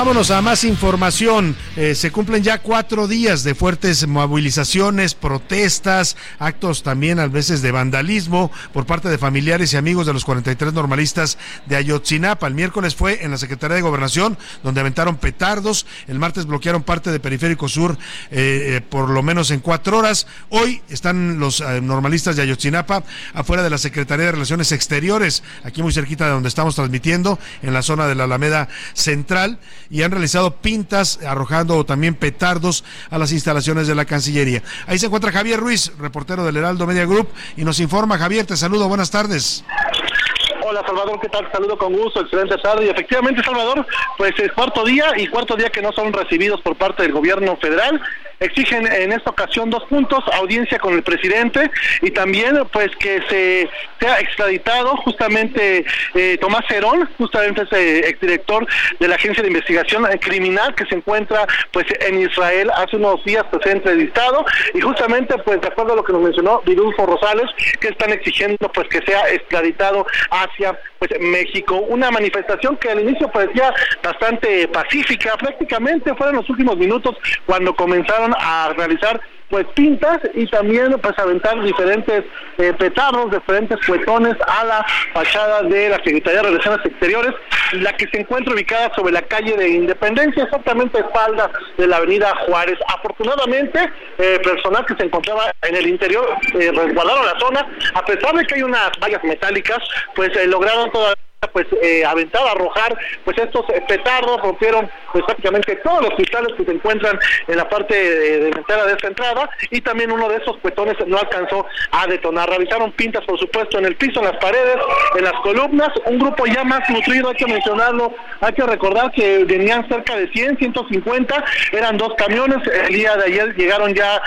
Vámonos a más información. Eh, se cumplen ya cuatro días de fuertes movilizaciones, protestas, actos también a veces de vandalismo por parte de familiares y amigos de los 43 normalistas de Ayotzinapa. El miércoles fue en la Secretaría de Gobernación, donde aventaron petardos. El martes bloquearon parte de Periférico Sur eh, eh, por lo menos en cuatro horas. Hoy están los normalistas de Ayotzinapa afuera de la Secretaría de Relaciones Exteriores, aquí muy cerquita de donde estamos transmitiendo, en la zona de la Alameda Central y han realizado pintas arrojando también petardos a las instalaciones de la Cancillería. Ahí se encuentra Javier Ruiz, reportero del Heraldo Media Group, y nos informa. Javier, te saludo, buenas tardes. Hola Salvador, ¿qué tal? Saludo con gusto, excelente tarde. Y efectivamente, Salvador, pues es cuarto día y cuarto día que no son recibidos por parte del gobierno federal. Exigen en esta ocasión dos puntos, audiencia con el presidente y también pues que se sea extraditado justamente eh, Tomás Herón, justamente ese exdirector de la Agencia de Investigación Criminal que se encuentra pues en Israel. Hace unos días pues entrevistado y justamente pues de acuerdo a lo que nos mencionó Vidulfo Rosales que están exigiendo pues que sea extraditado hacia pues México, una manifestación que al inicio parecía bastante pacífica, prácticamente fueron los últimos minutos cuando comenzaron a realizar pues pintas y también pues aventar diferentes eh, petardos, diferentes cuetones a la fachada de la Secretaría de Relaciones Exteriores, la que se encuentra ubicada sobre la calle de Independencia, exactamente a espaldas de la avenida Juárez. Afortunadamente, eh, personal que se encontraba en el interior eh, resguardaron la zona, a pesar de que hay unas vallas metálicas, pues eh, lograron todavía pues eh, aventar, arrojar pues estos eh, petardos, rompieron pues prácticamente todos los cristales que se encuentran en la parte de, delantera de esta entrada y también uno de esos cuetones no alcanzó a detonar. Realizaron pintas por supuesto en el piso, en las paredes, en las columnas, un grupo ya más nutrido, hay que mencionarlo, hay que recordar que venían cerca de 100, 150, eran dos camiones, el día de ayer llegaron ya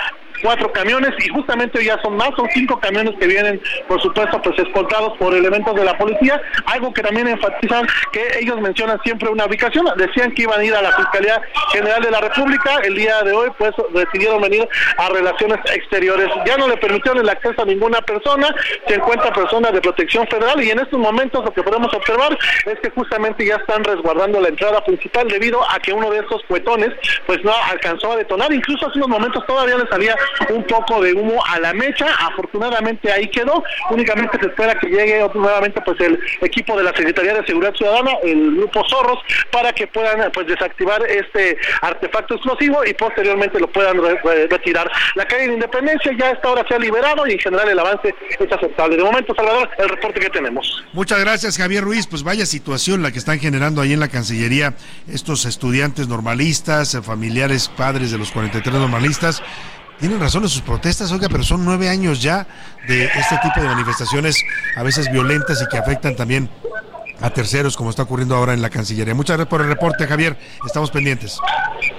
cuatro camiones y justamente ya son más, son cinco camiones que vienen, por supuesto, pues escoltados por elementos de la policía, algo que también enfatizan que ellos mencionan siempre una ubicación, decían que iban a ir a la Fiscalía General de la República, el día de hoy pues decidieron venir a Relaciones Exteriores, ya no le permitieron el acceso a ninguna persona, se encuentra personas de protección federal y en estos momentos lo que podemos observar es que justamente ya están resguardando la entrada principal debido a que uno de esos cuetones pues no alcanzó a detonar, incluso hace unos momentos todavía le salía un poco de humo a la mecha, afortunadamente ahí quedó, únicamente se espera que llegue nuevamente pues el equipo de la Secretaría de Seguridad Ciudadana, el grupo Zorros, para que puedan pues desactivar este artefacto explosivo y posteriormente lo puedan re- re- retirar. La calle de Independencia ya a esta hora se ha liberado y en general el avance es aceptable. De momento, Salvador, el reporte que tenemos. Muchas gracias, Javier Ruiz. Pues vaya situación la que están generando ahí en la Cancillería estos estudiantes normalistas, eh, familiares, padres de los 43 normalistas. Tienen razón en sus protestas, oiga, pero son nueve años ya de este tipo de manifestaciones, a veces violentas y que afectan también a terceros, como está ocurriendo ahora en la Cancillería. Muchas gracias por el reporte, Javier. Estamos pendientes.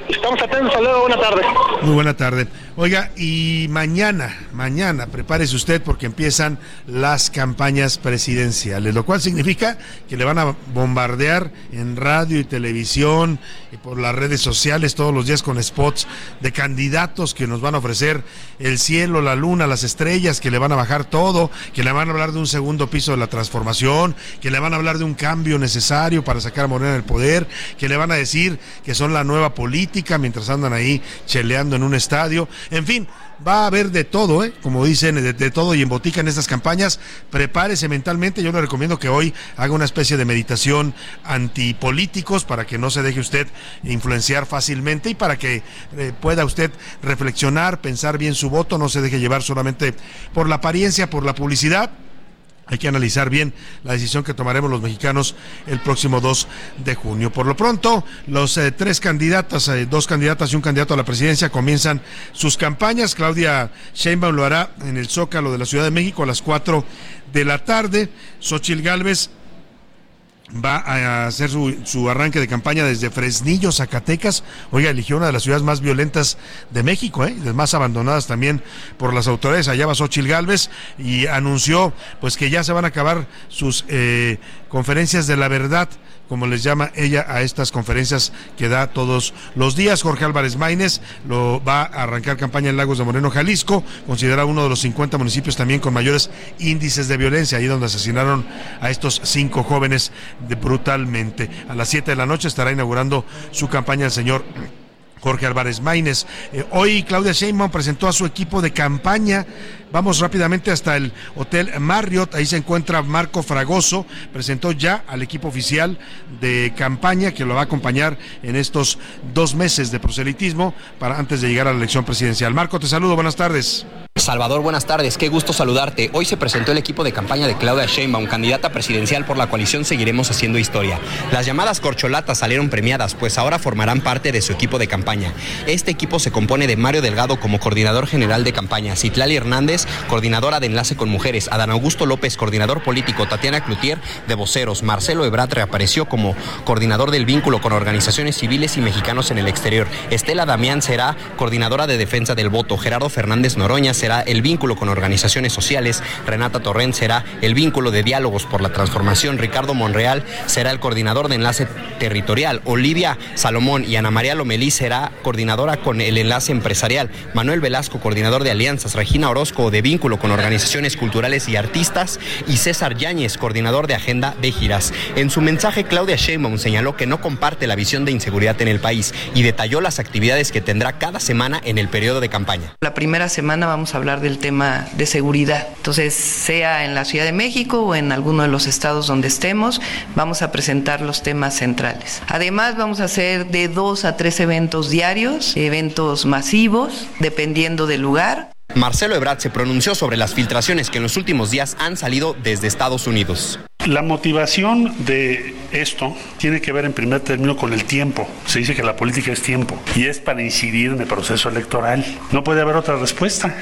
Estamos atentos, saludos, buena tarde. Muy buena tarde. Oiga, y mañana, mañana, prepárese usted porque empiezan las campañas presidenciales, lo cual significa que le van a bombardear en radio y televisión y por las redes sociales todos los días con spots de candidatos que nos van a ofrecer el cielo, la luna, las estrellas, que le van a bajar todo, que le van a hablar de un segundo piso de la transformación, que le van a hablar de un cambio necesario para sacar a Morena del poder, que le van a decir que son la nueva política mientras andan ahí cheleando en un estadio. En fin, va a haber de todo, ¿eh? como dicen, de, todo y en botica en estas campañas. Prepárese mentalmente. Yo le recomiendo que hoy haga una especie de meditación antipolíticos para que no se deje usted influenciar fácilmente y para que eh, pueda usted reflexionar, pensar bien su voto, no se deje llevar solamente por la apariencia, por la publicidad. Hay que analizar bien la decisión que tomaremos los mexicanos el próximo 2 de junio. Por lo pronto, los eh, tres candidatas, eh, dos candidatas y un candidato a la presidencia comienzan sus campañas. Claudia Sheinbaum lo hará en el Zócalo de la Ciudad de México a las 4 de la tarde. Xochil Gálvez va a hacer su, su, arranque de campaña desde Fresnillo, Zacatecas. Oiga, eligió una de las ciudades más violentas de México, ¿eh? las más abandonadas también por las autoridades. Allá va Xochil Gálvez y anunció pues que ya se van a acabar sus eh, conferencias de la verdad como les llama ella a estas conferencias que da todos los días. Jorge Álvarez Maínez lo va a arrancar campaña en Lagos de Moreno, Jalisco, considerado uno de los 50 municipios también con mayores índices de violencia, ahí donde asesinaron a estos cinco jóvenes brutalmente. A las 7 de la noche estará inaugurando su campaña el señor Jorge Álvarez Maínez. Eh, hoy Claudia Sheinbaum presentó a su equipo de campaña. Vamos rápidamente hasta el Hotel Marriott. Ahí se encuentra Marco Fragoso. Presentó ya al equipo oficial de campaña que lo va a acompañar en estos dos meses de proselitismo para antes de llegar a la elección presidencial. Marco, te saludo. Buenas tardes. Salvador, buenas tardes, qué gusto saludarte. Hoy se presentó el equipo de campaña de Claudia Sheinbaum, candidata presidencial por la coalición Seguiremos Haciendo Historia. Las llamadas corcholatas salieron premiadas, pues ahora formarán parte de su equipo de campaña. Este equipo se compone de Mario Delgado como coordinador general de campaña, Citlali Hernández, coordinadora de enlace con mujeres, Adán Augusto López, coordinador político, Tatiana Cloutier, de voceros, Marcelo Ebrat reapareció como coordinador del vínculo con organizaciones civiles y mexicanos en el exterior. Estela Damián será coordinadora de defensa del voto, Gerardo Fernández Noroña será el vínculo con organizaciones sociales, Renata Torrent será el vínculo de diálogos por la transformación, Ricardo Monreal será el coordinador de enlace territorial, Olivia Salomón y Ana María Lomelí será coordinadora con el enlace empresarial, Manuel Velasco coordinador de alianzas, Regina Orozco de vínculo con organizaciones culturales y artistas y César Yáñez coordinador de agenda de giras. En su mensaje Claudia Sheinbaum señaló que no comparte la visión de inseguridad en el país y detalló las actividades que tendrá cada semana en el periodo de campaña. La primera semana vamos a hablar del tema de seguridad. Entonces, sea en la Ciudad de México o en alguno de los estados donde estemos, vamos a presentar los temas centrales. Además, vamos a hacer de dos a tres eventos diarios, eventos masivos, dependiendo del lugar. Marcelo Ebrard se pronunció sobre las filtraciones que en los últimos días han salido desde Estados Unidos. La motivación de esto tiene que ver en primer término con el tiempo. Se dice que la política es tiempo y es para incidir en el proceso electoral. No puede haber otra respuesta.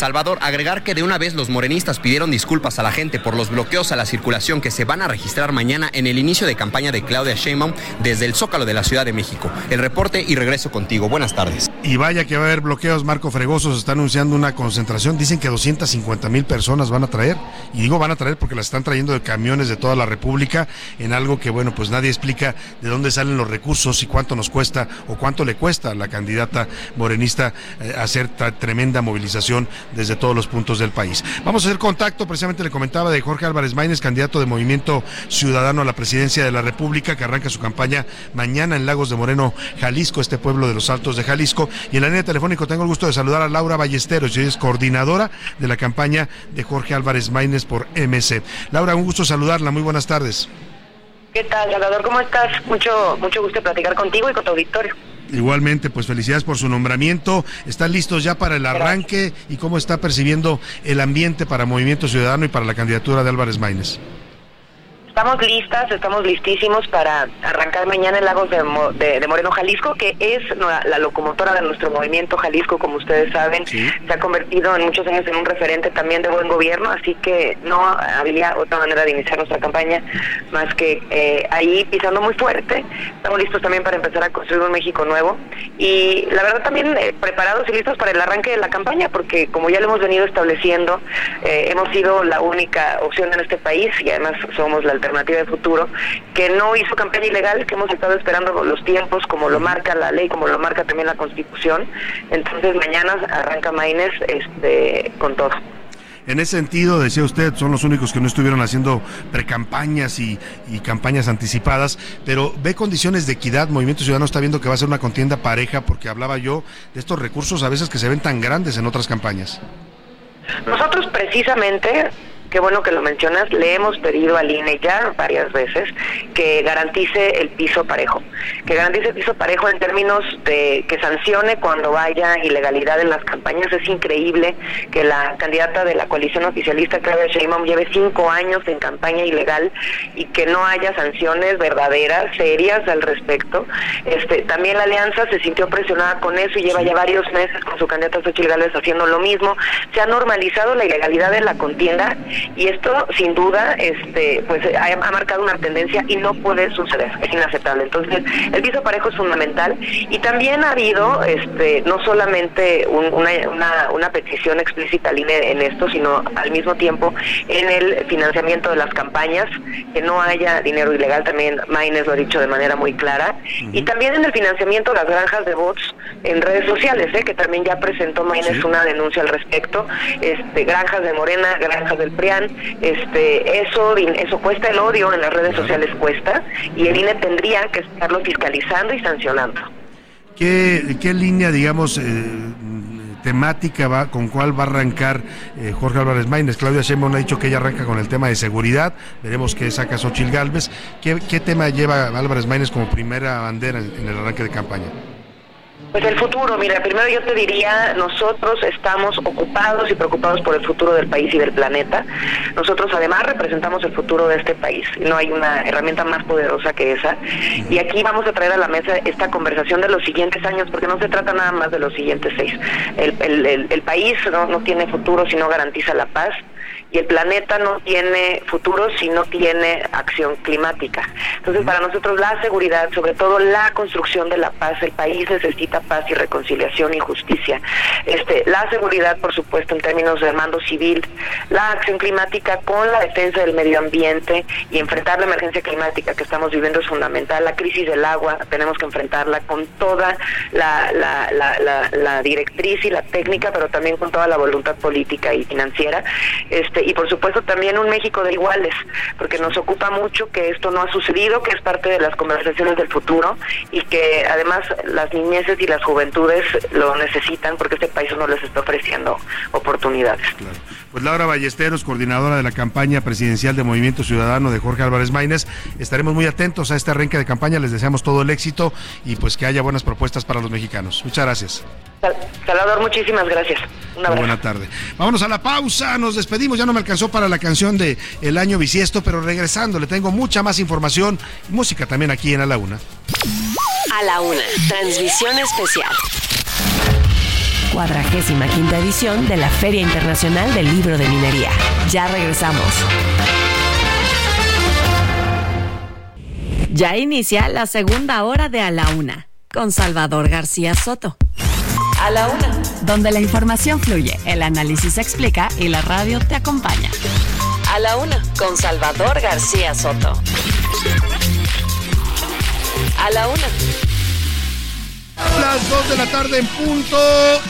Salvador, agregar que de una vez los morenistas pidieron disculpas a la gente por los bloqueos a la circulación que se van a registrar mañana en el inicio de campaña de Claudia Sheinbaum desde el Zócalo de la Ciudad de México. El reporte y regreso contigo. Buenas tardes. Y vaya que va a haber bloqueos, Marco Fregoso se está anunciando una concentración, dicen que 250 mil personas van a traer, y digo van a traer porque las están trayendo de camiones de toda la República en algo que, bueno, pues nadie explica de dónde salen los recursos y cuánto nos cuesta o cuánto le cuesta a la candidata morenista eh, hacer tremenda movilización desde todos los puntos del país. Vamos a hacer contacto, precisamente le comentaba de Jorge Álvarez Maínez, candidato de Movimiento Ciudadano a la presidencia de la República, que arranca su campaña mañana en Lagos de Moreno, Jalisco, este pueblo de los Altos de Jalisco. Y en la línea telefónica tengo el gusto de saludar a Laura Ballesteros, ella es coordinadora de la campaña de Jorge Álvarez Maínez por MC. Laura, un gusto saludarla, muy buenas tardes. ¿Qué tal, Salvador? ¿Cómo estás? Mucho, mucho gusto platicar contigo y con tu auditorio. Igualmente, pues felicidades por su nombramiento. ¿Están listos ya para el arranque y cómo está percibiendo el ambiente para Movimiento Ciudadano y para la candidatura de Álvarez Maínez? Estamos listas, estamos listísimos para arrancar mañana en Lagos de, Mo- de- de Moreno, Jalisco, que es la, locomotora de nuestro movimiento Jalisco, como ustedes saben. Se ha convertido en muchos años en un referente también de buen gobierno, así que no había otra manera de iniciar nuestra campaña más que eh, ahí pisando muy fuerte. Estamos listos también para empezar a construir un México nuevo y la verdad también eh, preparados y listos para el arranque de la campaña, porque como ya lo hemos venido estableciendo, eh, hemos sido la única opción en este país y además somos la alternativa de futuro que no hizo campaña ilegal, que hemos estado esperando los tiempos como lo marca la ley, como lo marca también la Constitución. Entonces mañana arranca Maines este, con todo. En ese sentido, decía usted, son los únicos que no estuvieron haciendo precampañas y, y campañas anticipadas, pero ve condiciones de equidad. Movimiento Ciudadano está viendo que va a ser una contienda pareja, porque hablaba yo de estos recursos a veces que se ven tan grandes en otras campañas. Nosotros precisamente, qué bueno que lo mencionas, le hemos pedido al INE ya varias veces que garantice el piso parejo, que garantice el piso parejo en términos de que sancione cuando haya ilegalidad en las campañas. Es increíble que la candidata de la coalición oficialista, Claudia Sheinbaum, lleve cinco años en campaña ilegal y que no haya sanciones verdaderas, serias al respecto. Este, también la alianza se sintió presionada con eso y lleva ya varios meses con su candidata Xochitl Gálvez haciendo lo mismo. Se ha normalizado la ilegalidad de la contienda Y esto, sin duda, este, pues ha, ha marcado una tendencia y no puede suceder, es inaceptable. Entonces, el piso parejo es fundamental. Y también ha habido, este, no solamente un- una, una, una petición explícita al INE en esto, sino al mismo tiempo en el financiamiento de las campañas, que no haya dinero ilegal, también Maines lo ha dicho de manera muy clara, y también en el financiamiento de las granjas de bots en redes sociales, ¿eh? que también ya presentó Maines una denuncia al respecto, este, granjas de Morena, granjas del Este, eso, eso cuesta el odio en las redes sociales cuesta, y el INE tendría que estarlo fiscalizando y sancionando. ¿Qué, qué línea, digamos, eh, temática va, con cuál va a arrancar eh, Jorge Álvarez Maínez? Claudia Sheinbaum ha dicho que ella arranca con el tema de seguridad, veremos qué saca Xochitl Galvez. ¿Qué, qué tema lleva Álvarez Maínez como primera bandera en, en el arranque de campaña? Pues el futuro, mira, primero yo te diría, nosotros estamos ocupados y preocupados por el futuro del país y del planeta. Nosotros además representamos el futuro de este país. No hay una herramienta más poderosa que esa. Y aquí vamos a traer a la mesa esta conversación de los siguientes años, porque no se trata nada más de los siguientes seis. El, el- el- el país no, no tiene futuro si no garantiza la paz. Y el planeta no tiene futuro si no tiene acción climática. Entonces, para nosotros la seguridad, sobre todo la construcción de la paz, el país necesita paz y reconciliación y justicia. Este, la seguridad, por supuesto, en términos de mando civil, la acción climática con la defensa del medio ambiente y enfrentar la emergencia climática que estamos viviendo es fundamental. La crisis del agua tenemos que enfrentarla con toda la, la, la, la, la directriz y la técnica, pero también con toda la voluntad política y financiera. Este, y por supuesto también un México de iguales, porque nos ocupa mucho que esto no ha sucedido, que es parte de las conversaciones del futuro y que además las niñeces y las juventudes lo necesitan porque este país no les está ofreciendo oportunidades. Pues Laura Ballesteros, coordinadora de la campaña presidencial de Movimiento Ciudadano de Jorge Álvarez Maínez, estaremos muy atentos a este arranque de campaña, les deseamos todo el éxito y pues que haya buenas propuestas para los mexicanos. Muchas gracias. Sal- Salvador, muchísimas gracias. Un Muy buena tarde. Vámonos a la pausa, nos despedimos, ya no me alcanzó para la canción de El Año Bisiesto, pero regresando le tengo mucha más información y música también aquí en A la Una. A la una, transmisión especial. Cuadragésima quinta edición de la Feria Internacional del Libro de Minería. Ya regresamos. Ya inicia la segunda hora de A la Una con Salvador García Soto. A la Una, donde la información fluye, el análisis se explica y la radio te acompaña. A la Una con Salvador García Soto. A la Una. Las 2 de la tarde en punto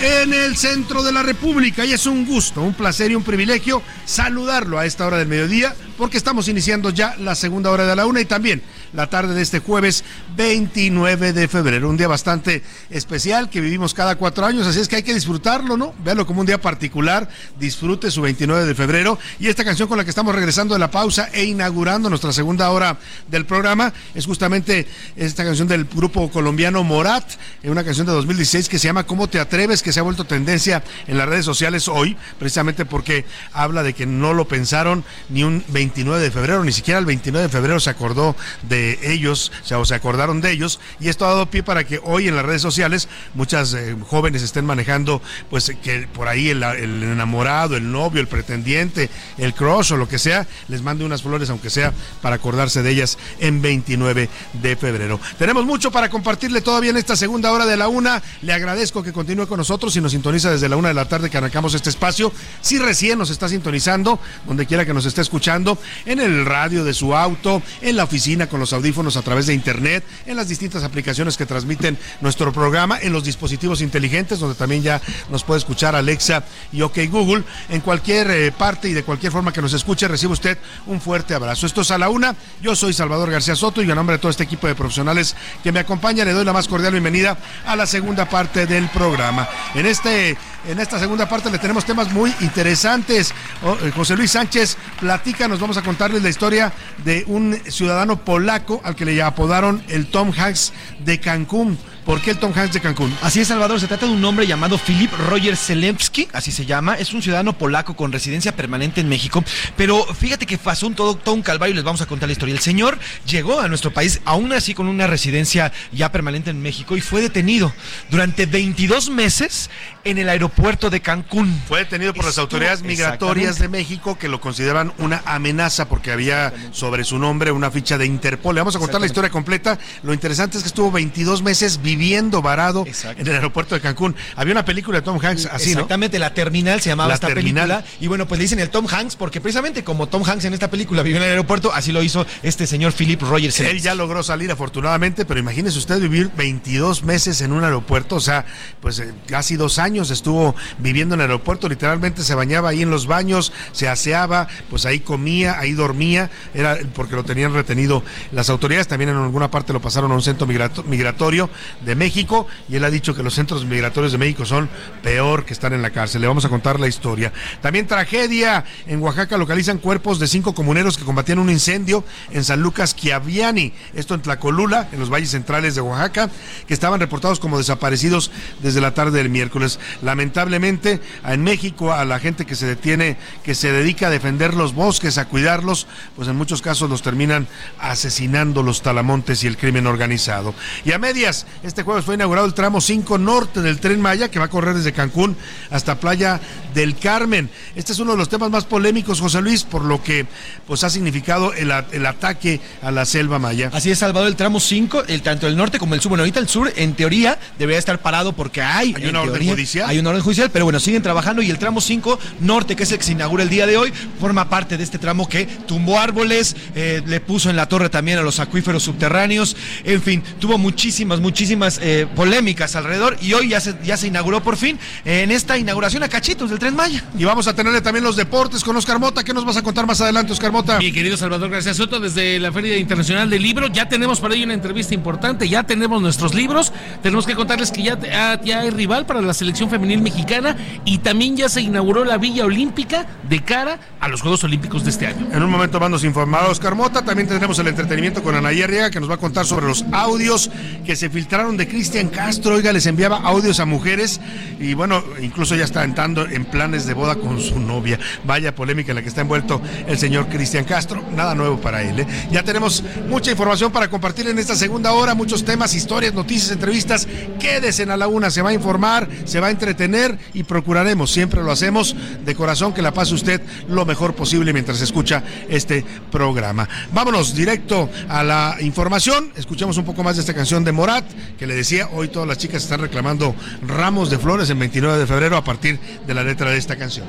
en el centro de la República. Y es un gusto, un placer y un privilegio saludarlo a esta hora del mediodía porque estamos iniciando ya la segunda hora de la una y también la tarde de este jueves 29 de febrero, un día bastante especial que vivimos cada cuatro años, así es que hay que disfrutarlo, ¿no? Véalo como un día particular, disfrute su 29 de febrero y esta canción con la que estamos regresando de la pausa e inaugurando nuestra segunda hora del programa es justamente esta canción del grupo colombiano Morat, una canción de 2016 que se llama ¿Cómo te atreves? que se ha vuelto tendencia en las redes sociales hoy, precisamente porque habla de que no lo pensaron ni un 29 de febrero, ni siquiera el 29 de febrero se acordó de ellos, o sea, o se acordaron de ellos, y esto ha dado pie para que hoy en las redes sociales muchas eh, jóvenes estén manejando, pues que por ahí el, el enamorado, el novio, el pretendiente, el crush o lo que sea, les mande unas flores, aunque sea para acordarse de ellas en 29 de febrero. Tenemos mucho para compartirle todavía en esta segunda hora de la una. Le agradezco que continúe con nosotros y nos sintoniza desde la una de la tarde que arrancamos este espacio. Si recién nos está sintonizando, donde quiera que nos esté escuchando, en el radio de su auto, en la oficina con los audífonos a través de internet, en las distintas aplicaciones que transmiten nuestro programa, en los dispositivos inteligentes, donde también ya nos puede escuchar Alexa y OK Google. En cualquier eh, parte y de cualquier forma que nos escuche, recibe usted un fuerte abrazo. Esto es a la una. Yo soy Salvador García Soto y a nombre de todo este equipo de profesionales que me acompaña, le doy la más cordial bienvenida a la segunda parte del programa. En este, en esta segunda parte le tenemos temas muy interesantes. Oh, eh, José Luis Sánchez platica, nos vamos a contarles la historia de un ciudadano polaco al que le apodaron el Tom Hanks de Cancún. ¿Por qué el Tom Hanks de Cancún? Así es, Salvador. Se trata de un hombre llamado Filip Roger Zelensky, así se llama. Es un ciudadano polaco con residencia permanente en México. Pero fíjate que pasó un todo, todo un calvario y les vamos a contar la historia. El señor llegó a nuestro país, aún así con una residencia ya permanente en México, y fue detenido durante 22 meses en el aeropuerto de Cancún. Fue detenido por las autoridades migratorias de México que lo consideraban una amenaza porque había sobre su nombre una ficha de Interpol. Le vamos a contar la historia completa. Lo interesante es que estuvo 22 meses viviendo varado en el aeropuerto de Cancún. Había una película de Tom Hanks así, ¿no? Exactamente, La Terminal se llamaba La esta Terminal. película. Y bueno, pues le dicen el Tom Hanks, porque precisamente como Tom Hanks en esta película vivió en el aeropuerto, así lo hizo este señor Philip Rogers. Él ya logró salir afortunadamente, pero imagínese usted vivir 22 meses en un aeropuerto, o sea, pues eh, casi dos años estuvo viviendo en el aeropuerto, literalmente se bañaba ahí en los baños, se aseaba, pues ahí comía, ahí dormía, era porque lo tenían retenido las autoridades, también en alguna parte lo pasaron a un centro migrato- migratorio de México y él ha dicho que los centros migratorios de México son peor que estar en la cárcel. Le vamos a contar la historia. También tragedia, en Oaxaca localizan cuerpos de cinco comuneros que combatían un incendio en San Lucas Chiaviani, esto en Tlacolula, en los valles centrales de Oaxaca, que estaban reportados como desaparecidos desde la tarde del miércoles. Lamentablemente, en México, a la gente que se detiene, que se dedica a defender los bosques, a cuidarlos, pues en muchos casos los terminan asesinando los talamontes y el crimen organizado. Y a medias, este jueves fue inaugurado el tramo 5 norte del tren Maya, que va a correr desde Cancún hasta Playa del Carmen. Este es uno de los temas más polémicos, José Luis, por lo que pues ha significado el, ataque a la selva maya. Así es, Salvador, el tramo 5, el, tanto el norte como el sur. Bueno, ahorita el sur, en teoría, debería estar parado porque hay. ¿Hay una orden teoría, judicial? Hay una orden judicial, pero bueno, siguen trabajando y el tramo 5 norte, que es el que se inaugura el día de hoy, forma parte de este tramo que tumbó árboles, eh, le puso en la torre también a los acuíferos subterráneos, en fin, tuvo muchísimas, muchísimas eh, polémicas alrededor y hoy ya se, ya se inauguró por fin eh, en esta inauguración a cachitos del tren Maya. Y vamos a tenerle también los deportes con Oscar Mota. ¿Qué nos vas a contar más adelante, Oscar Mota? Mi querido Salvador García Soto, desde la Feria Internacional del Libro, ya tenemos para ello una entrevista importante, ya tenemos nuestros libros, tenemos que contarles que ya, ya, ya hay rival para la selección femenil mexicana y también ya se inauguró la Villa Olímpica de cara a los Juegos Olímpicos de este año. En un momento más nos informará Oscar Mota. También tendremos el entretenimiento con Anaya Arriaga, que nos va a contar sobre los audios que se filtraron de Cristian Castro. Oiga, les enviaba audios a mujeres y bueno, incluso ya está entrando en planes de boda con su novia. Vaya polémica en la que está envuelto el señor Cristian Castro. Nada nuevo para él. ¿eh? Ya tenemos mucha información para compartir en esta segunda hora, muchos temas, historias, noticias, entrevistas. Quédese en la una, se va a informar, se va a entretener y procuraremos, siempre lo hacemos de corazón, que la pase usted lo mejor posible mientras escucha este programa. Vámonos directo a la información. Escuchamos un poco más de esta canción de Morat, que le decía, hoy todas las chicas están reclamando ramos de flores en 29 de febrero a partir de la letra de esta canción.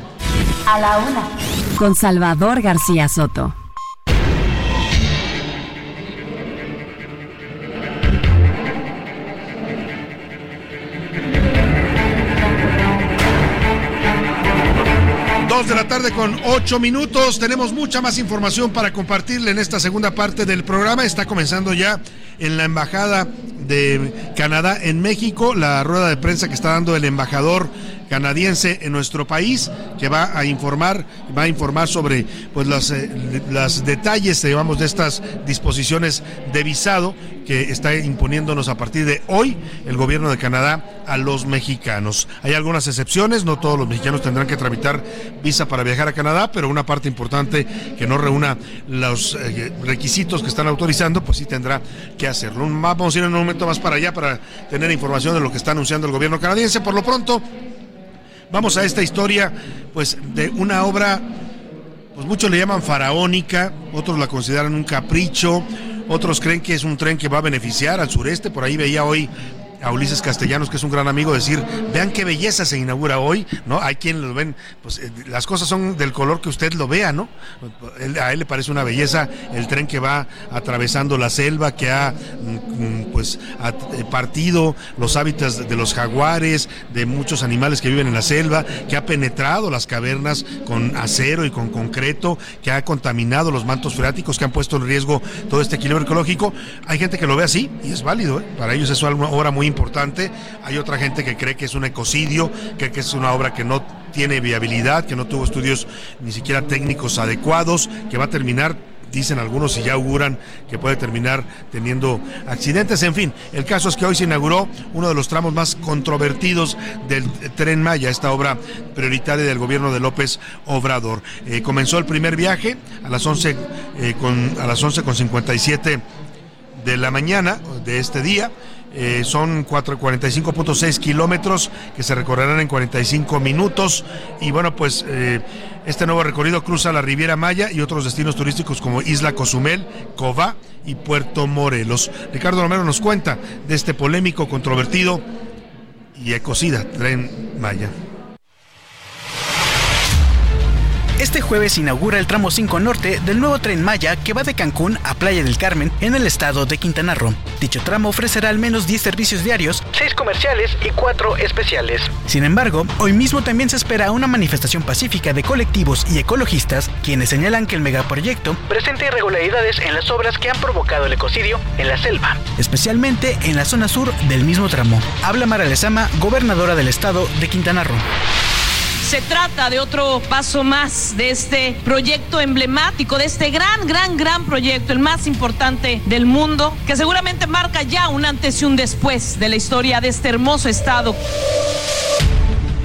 A la una. Con Salvador García Soto. De la tarde con ocho minutos. Tenemos mucha más información para compartirle en esta segunda parte del programa. Está comenzando ya en la Embajada de Canadá en México la rueda de prensa que está dando el embajador canadiense en nuestro país que va a informar va a informar sobre pues las detalles digamos de estas disposiciones de visado que está imponiéndonos a partir de hoy el gobierno de Canadá a los mexicanos. Hay algunas excepciones, no todos los mexicanos tendrán que tramitar visa para viajar a Canadá, pero una parte importante que no reúna los eh, requisitos que están autorizando, pues sí tendrá que hacerlo. Vamos a ir en un momento más para allá para tener información de lo que está anunciando el gobierno canadiense. Por lo pronto, vamos a esta historia pues de una obra pues muchos le llaman faraónica, otros la consideran un capricho, otros creen que es un tren que va a beneficiar al sureste, por ahí veía hoy a Ulises Castellanos, que es un gran amigo, decir, vean qué belleza se inaugura hoy, ¿no? Hay quien lo ven, pues eh, las cosas son del color que usted lo vea, ¿no? A él le parece una belleza el tren que va atravesando la selva, que ha mm, mm, pues eh, partido los hábitats de los jaguares, de muchos animales que viven en la selva, que ha penetrado las cavernas con acero y con concreto, que ha contaminado los mantos freáticos, que han puesto en riesgo todo este equilibrio ecológico. Hay gente que lo ve así y es válido, ¿eh? para ellos es una obra muy importante. Hay otra gente que cree que es un ecocidio, que, que es una obra que no tiene viabilidad, que no tuvo estudios ni siquiera técnicos adecuados, que va a terminar dicen algunos y ya auguran que puede terminar teniendo accidentes. En fin, el caso es que hoy se inauguró uno de los tramos más controvertidos del tren Maya, esta obra prioritaria del gobierno de López Obrador. Eh, comenzó el primer viaje a las 11 eh, con a las 11 con 57 de la mañana de este día. Eh, son cuatro- 45.6 kilómetros que se recorrerán en 45 minutos. Y bueno, pues eh, este nuevo recorrido cruza la Riviera Maya y otros destinos turísticos como Isla Cozumel, Cová y Puerto Morelos. Ricardo Romero nos cuenta de este polémico, controvertido y ecocida tren Maya. Este jueves inaugura el tramo 5 norte del nuevo tren Maya que va de Cancún a Playa del Carmen en el estado de Quintana Roo. Dicho tramo ofrecerá al menos 10 servicios diarios, 6 comerciales y 4 especiales. Sin embargo, hoy mismo también se espera una manifestación pacífica de colectivos y ecologistas quienes señalan que el megaproyecto presenta irregularidades en las obras que han provocado el ecocidio en la selva, especialmente en la zona sur del mismo tramo. Habla Mara Lezama, gobernadora del estado de Quintana Roo. Se trata de otro paso más de este proyecto emblemático, de este gran, gran, gran proyecto, el más importante del mundo, que seguramente marca ya un antes y un después de la historia de este hermoso estado.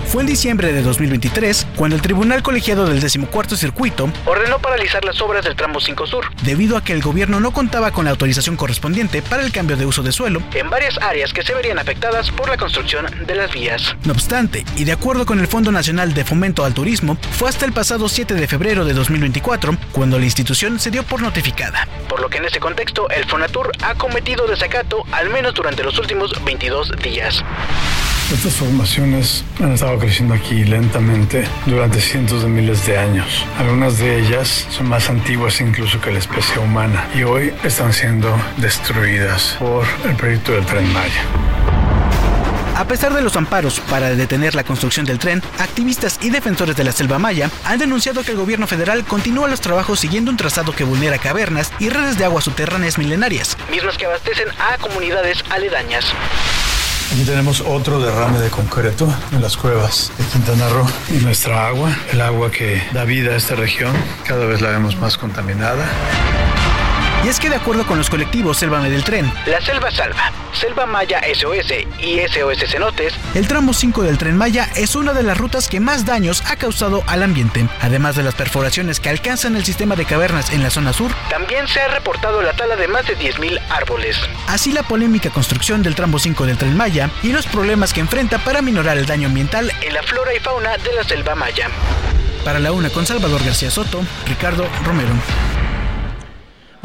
Fue en diciembre de 2023 cuando el Tribunal Colegiado del 14 Circuito ordenó paralizar las obras del tramo 5 Sur, debido a que el gobierno no contaba con la autorización correspondiente para el cambio de uso de suelo en varias áreas que se verían afectadas por la construcción de las vías. No obstante, y de acuerdo con el Fondo Nacional de Fomento al Turismo, fue hasta el pasado 7 de febrero de 2024 cuando la institución se dio por notificada. Por lo que en ese contexto, el Fonatur ha cometido desacato al menos durante los últimos 22 días. Estas formaciones han estado creciendo aquí lentamente durante cientos de miles de años. Algunas de ellas son más antiguas incluso que la especie humana y hoy están siendo destruidas por el proyecto del tren Maya. A pesar de los amparos para detener la construcción del tren, activistas y defensores de la selva maya han denunciado que el gobierno federal continúa los trabajos siguiendo un trazado que vulnera cavernas y redes de aguas subterráneas milenarias, mismas que abastecen a comunidades aledañas. Aquí tenemos otro derrame de concreto en las cuevas de Quintana y nuestra agua, el agua que da vida a esta región, cada vez la vemos más contaminada. Y es que de acuerdo con los colectivos Sélvame del Tren, La Selva Salva, Selva Maya SOS y SOS Cenotes, el tramo 5 del Tren Maya es una de las rutas que más daños ha causado al ambiente. Además de las perforaciones que alcanzan el sistema de cavernas en la zona sur, también se ha reportado la tala de más de 10.000 árboles. Así la polémica construcción del tramo 5 del Tren Maya y los problemas que enfrenta para minorar el daño ambiental en la flora y fauna de la Selva Maya. Para la una con Salvador García Soto, Ricardo Romero.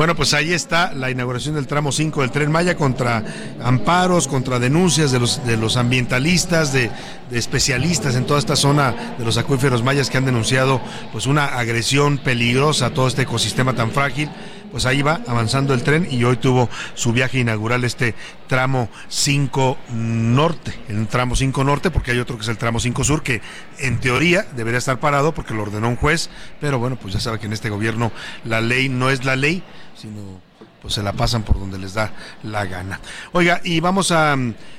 Bueno, pues ahí está la inauguración del tramo 5 del tren Maya contra amparos, contra denuncias de los, de los ambientalistas, de, de especialistas en toda esta zona de los acuíferos mayas que han denunciado pues una agresión peligrosa a todo este ecosistema tan frágil. Pues ahí va avanzando el tren y hoy tuvo su viaje inaugural este tramo 5 norte, el tramo 5 norte, porque hay otro que es el tramo 5 sur, que en teoría debería estar parado porque lo ordenó un juez, pero bueno, pues ya sabe que en este gobierno la ley no es la ley, sino pues se la pasan por donde les da la gana. Oiga, y vamos a,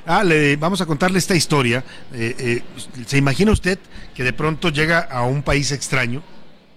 ah, le, vamos a contarle esta historia. Eh, eh, ¿Se imagina usted que de pronto llega a un país extraño?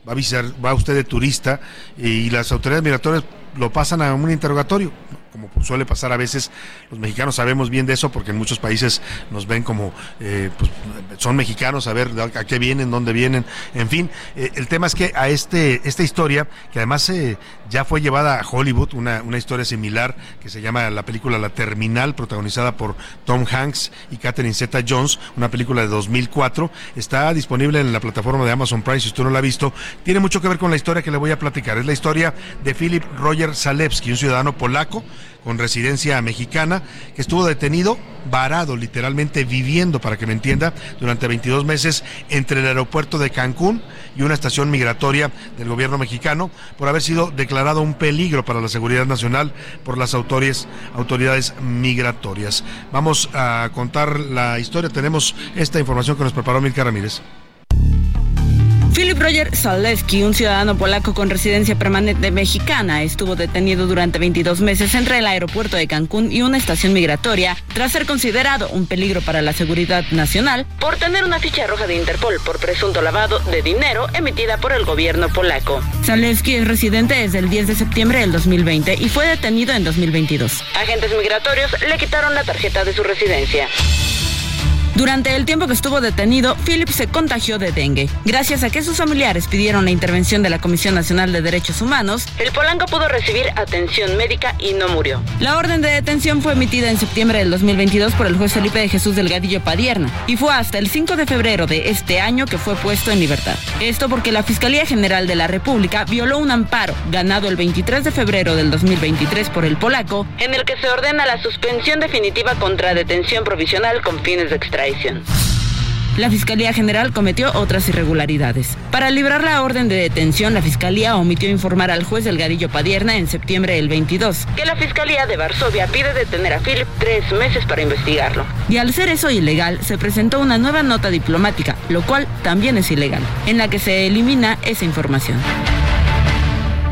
Va a visitar, va usted de turista y las autoridades migratorias lo pasan a un interrogatorio, como suele pasar a veces. Los mexicanos sabemos bien de eso porque en muchos países nos ven como, eh, pues, son mexicanos, a ver a qué vienen, dónde vienen, en fin. eh, el tema es que a este, esta historia, que además eh, ya fue llevada a Hollywood, una, una historia similar que se llama la película La Terminal, protagonizada por Tom Hanks y Catherine Zeta Jones, una película de 2004, está disponible en la plataforma de Amazon Prime, si usted no la ha visto, tiene mucho que ver con la historia que le voy a platicar. Es la historia de Philip Roger Zalewski, un ciudadano polaco con residencia mexicana, que estuvo detenido, varado, literalmente viviendo, para que me entienda, durante 22 meses entre el aeropuerto de Cancún y una estación migratoria del gobierno mexicano, por haber sido declarado un peligro para la seguridad nacional por las autoridades, autoridades migratorias. Vamos a contar la historia, tenemos esta información que nos preparó Milka Ramírez. Philip Roger Zalewski, un ciudadano polaco con residencia permanente mexicana, estuvo detenido durante 22 meses entre el aeropuerto de Cancún y una estación migratoria tras ser considerado un peligro para la seguridad nacional por tener una ficha roja de Interpol por presunto lavado de dinero emitida por el gobierno polaco. Zalewski es residente desde el 10 de septiembre del 2020 y fue detenido en 2022. Agentes migratorios le quitaron la tarjeta de su residencia. Durante el tiempo que estuvo detenido, Philip se contagió de dengue. Gracias a que sus familiares pidieron la intervención de la Comisión Nacional de Derechos Humanos, el polanco pudo recibir atención médica y no murió. La orden de detención fue emitida en septiembre del 2022 por el juez Felipe de Jesús Delgadillo Padierna y fue hasta el 5 de febrero de este año que fue puesto en libertad. Esto porque la Fiscalía General de la República violó un amparo ganado el 23 de febrero del 2023 por el polaco, en el que se ordena la suspensión definitiva contra detención provisional con fines de extradición. La Fiscalía General cometió otras irregularidades. Para librar la orden de detención, la Fiscalía omitió informar al juez Delgadillo Padierna en septiembre del 22 que la Fiscalía de Varsovia pide detener a Philip tres meses para investigarlo. Y al ser eso ilegal, se presentó una nueva nota diplomática, lo cual también es ilegal, en la que se elimina esa información.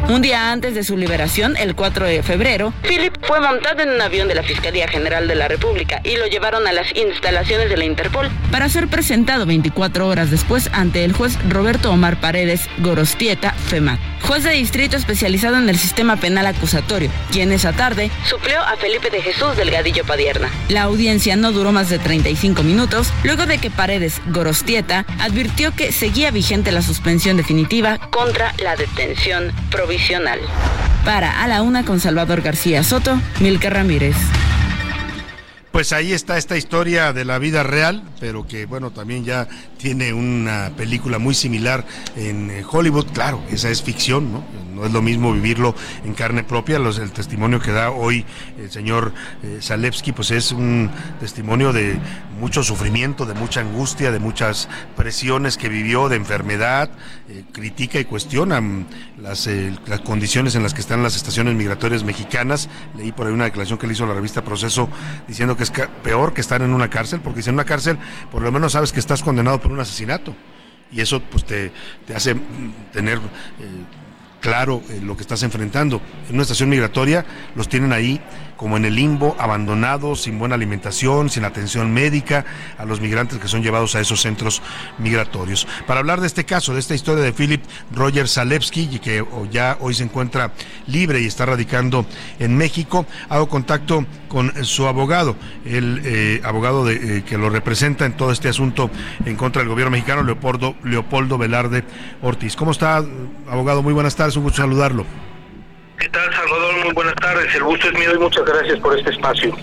Un día antes de su liberación, el 4 de febrero, Philip fue montado en un avión de la Fiscalía General de la República y lo llevaron a las instalaciones de la Interpol para ser presentado 24 horas después ante el juez Roberto Omar Paredes Gorostieta FEMAT, juez de distrito especializado en el sistema penal acusatorio, quien esa tarde suplió a Felipe de Jesús Delgadillo Padierna. La audiencia no duró más de 35 minutos, luego de que Paredes Gorostieta advirtió que seguía vigente la suspensión definitiva contra la detención provisional. Para A la Una con Salvador García Soto, Milka Ramírez. Pues ahí está esta historia de la vida real, pero que bueno, también ya tiene una película muy similar en eh, Hollywood. Claro, esa es ficción, ¿no? No es lo mismo vivirlo en carne propia. El testimonio que da hoy el señor eh, Zalewski, pues es un testimonio de mucho sufrimiento, de mucha angustia, de muchas presiones que vivió, de enfermedad. Eh, critica y cuestiona mm, las, eh, condiciones en las que están las estaciones migratorias mexicanas. Leí por ahí una declaración que le hizo la revista Proceso diciendo que es peor que estar en una cárcel, porque si en una cárcel por lo menos sabes que estás condenado por un asesinato. Y eso pues te, hace mm, tener... eh, claro eh, lo que estás enfrentando. En una estación migratoria los tienen ahí como en el limbo, abandonados, sin buena alimentación, sin atención médica, a los migrantes que son llevados a esos centros migratorios. Para hablar de este caso, de esta historia de Philip Roger Zalewski, que ya hoy se encuentra libre y está radicando en México, hago contacto con su abogado, el eh, abogado eh, que lo representa en todo este asunto en contra del gobierno mexicano, Leopoldo, Leopoldo Velarde Ortiz. ¿Cómo está, abogado? Muy buenas tardes, un gusto saludarlo. ¿Qué tal, Salvador? Muy buenas tardes. El gusto es mío y muchas gracias por este espacio.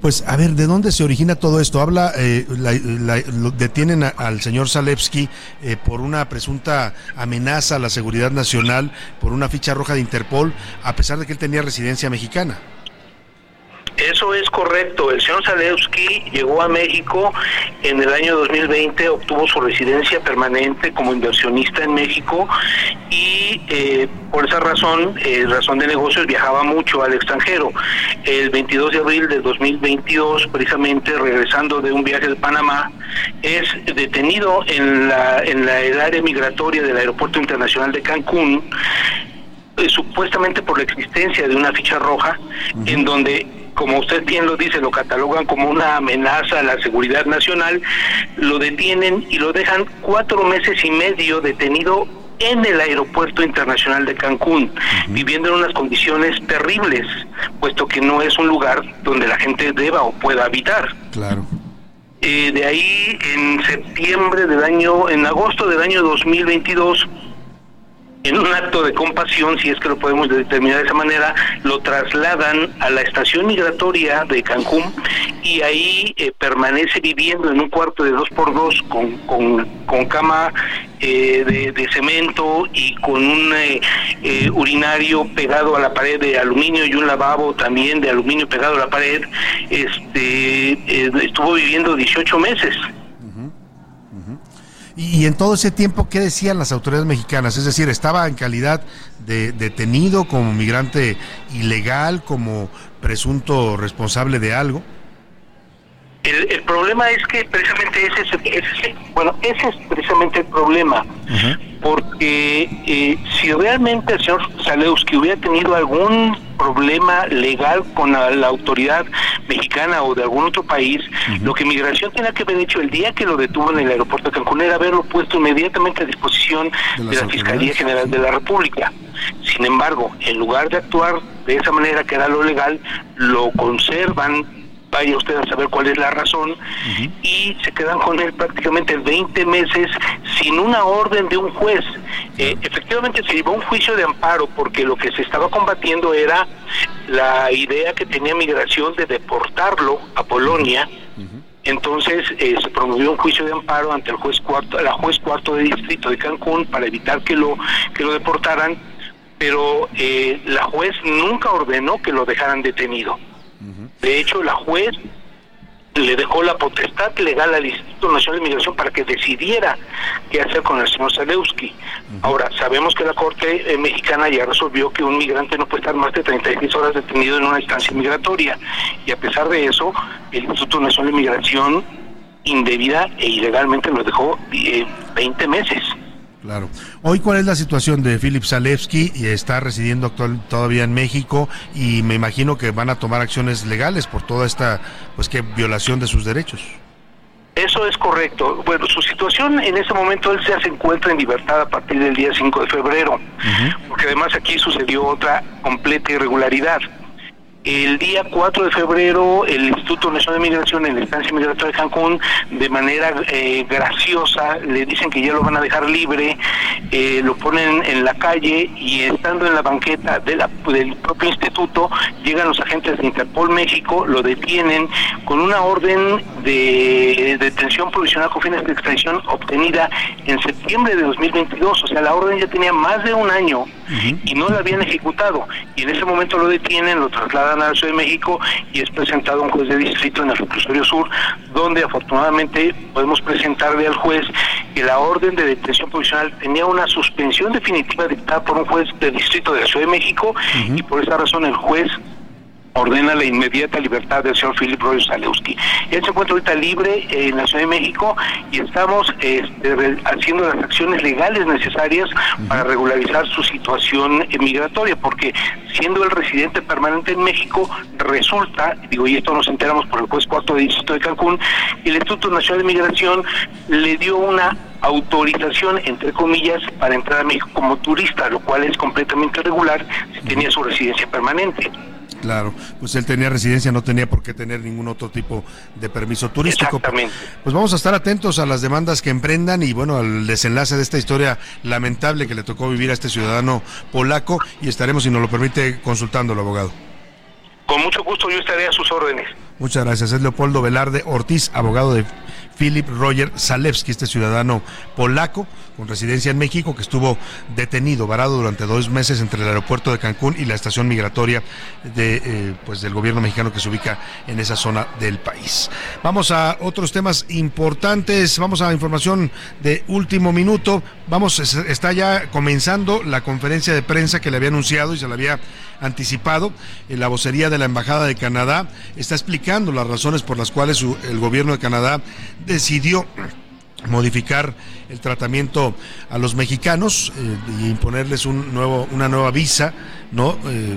Pues a ver, ¿de dónde se origina todo esto? Habla, eh, la- detienen a- al señor Zalewski eh, por una presunta amenaza a la seguridad nacional, por una ficha roja de Interpol, a pesar de que él tenía residencia mexicana. Eso es correcto. El señor Zalewski llegó a México en el año 2020, obtuvo su residencia permanente como inversionista en México y eh, por esa razón, eh, razón de negocios, viajaba mucho al extranjero. El 22 de abril de 2022, precisamente regresando de un viaje de Panamá, es detenido en la, en la el área migratoria del Aeropuerto Internacional de Cancún eh, supuestamente por la existencia de una ficha roja en donde como usted bien lo dice, lo catalogan como una amenaza a la seguridad nacional, lo detienen y lo dejan cuatro meses y medio detenido en el aeropuerto internacional de Cancún, viviendo en unas condiciones terribles, puesto que no es un lugar donde la gente deba o pueda habitar. Claro. Eh, de ahí, en septiembre del año, en agosto del año 2022, en un acto de compasión, si es que lo podemos determinar de esa manera, lo trasladan a la estación migratoria de Cancún y ahí eh, permanece viviendo en un cuarto de dos por dos con, con, con cama eh, de, de cemento y con un eh, eh, urinario pegado a la pared de aluminio y un lavabo también de aluminio pegado a la pared. Este eh, estuvo viviendo 18 meses. Y, en todo ese tiempo, ¿qué decían las autoridades mexicanas? Es decir, ¿estaba en calidad de detenido como migrante ilegal, como presunto responsable de algo? El, el problema es que precisamente ese es, el- ese bueno, ese es precisamente el problema, porque eh, si realmente el señor Zalewski hubiera tenido algún problema legal con la, la autoridad mexicana o de algún otro país, lo que Migración tenía que haber hecho el día que lo detuvo en el aeropuerto de Cancún era haberlo puesto inmediatamente a disposición De la Fiscalía. General de la República. Sin embargo, en lugar de actuar de esa manera que era lo legal, lo conservan vaya usted a saber cuál es la razón, y se quedan con él prácticamente 20 meses sin una orden de un juez. Eh, efectivamente se llevó un juicio de amparo porque lo que se estaba combatiendo era la idea que tenía migración de deportarlo a Polonia. Entonces eh, se promovió un juicio de amparo ante el juez cuarto, la juez cuarto de distrito de Cancún para evitar que lo que lo deportaran, pero eh, la juez nunca ordenó que lo dejaran detenido. De hecho, la juez le dejó la potestad legal al Instituto Nacional de Migración para que decidiera qué hacer con el señor Zalewski. Ahora, sabemos que la Corte eh, Mexicana ya resolvió que un migrante no puede estar más de 36 horas detenido en una instancia migratoria. Y a pesar de eso, el Instituto Nacional de Migración indebida e ilegalmente lo dejó eh, 20 meses. Claro. Hoy, ¿cuál es la situación de Philip Zalewski? Y está residiendo actual, todavía en México y me imagino que van a tomar acciones legales por toda esta pues que violación de sus derechos. Eso es correcto. Bueno, su situación en ese momento él ya se encuentra en libertad a partir del día 5 de febrero, porque además aquí sucedió otra completa irregularidad. El día 4 de febrero, el Instituto Nacional de Migración en la estancia migratoria de Cancún, de manera eh, graciosa, le dicen que ya lo van a dejar libre, eh, lo ponen en la calle y estando en la banqueta de la- del propio instituto, llegan los agentes de Interpol México, lo detienen con una orden de detención provisional con fines de extradición obtenida en septiembre de 2022, o sea, la orden ya tenía más de un año y no la habían ejecutado. Y en ese momento lo detienen, lo trasladan a la Ciudad de México y es presentado a un juez de distrito en el reclusorio sur, donde afortunadamente podemos presentarle al juez que la orden de detención provisional tenía una suspensión definitiva dictada por un juez de distrito de la Ciudad de México y por esa razón el juez ordena la inmediata libertad del señor Philip Roy Zalewski. Él se encuentra ahorita libre eh, en la Ciudad de México y estamos este, haciendo las acciones legales necesarias para regularizar su situación eh, migratoria, porque siendo el residente permanente en México, resulta, digo, y esto nos enteramos por el juez cuarto de distrito de Cancún, el Instituto Nacional de Migración le dio una autorización, entre comillas, para entrar a México como turista, lo cual es completamente irregular si tenía su residencia permanente. Claro, pues él tenía residencia, no tenía por qué tener ningún otro tipo de permiso turístico. Pues vamos a estar atentos a las demandas que emprendan y bueno, al desenlace de esta historia lamentable que le tocó vivir a este ciudadano polaco y estaremos, si nos lo permite, consultándolo, abogado. Con mucho gusto yo estaré a sus órdenes. Muchas gracias. Es Leopoldo Velarde Ortiz, abogado de Philip Roger Zalewski, este ciudadano polaco con residencia en México que estuvo detenido, varado durante dos meses entre el aeropuerto de Cancún y la estación migratoria de, eh, pues del gobierno mexicano que se ubica en esa zona del país. Vamos a otros temas importantes. Vamos a información de último minuto. Vamos, es- está ya comenzando la conferencia de prensa que le había anunciado y se le había anticipado. Eh, La vocería de la Embajada de Canadá está explicando las razones por las cuales su- el gobierno de Canadá decidió modificar el tratamiento a los mexicanos eh, y imponerles un nuevo, una nueva visa, ¿no? Eh,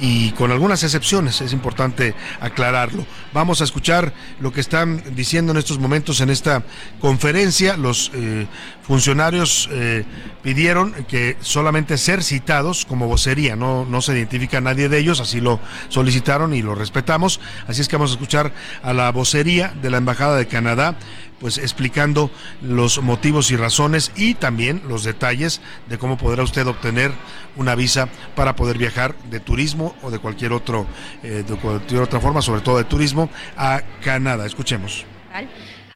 y con algunas excepciones, es importante aclararlo. Vamos a escuchar lo que están diciendo en estos momentos en esta conferencia. Los eh, funcionarios eh, pidieron que solamente ser citados como vocería, no, no se identifica nadie de ellos, así lo solicitaron y lo respetamos. Así es que vamos a escuchar a la vocería de la Embajada de Canadá pues explicando los motivos y razones y también los detalles de cómo podrá usted obtener una visa para poder viajar de turismo o de cualquier otro eh, de cualquier otra forma, sobre todo de turismo a Canadá. Escuchemos.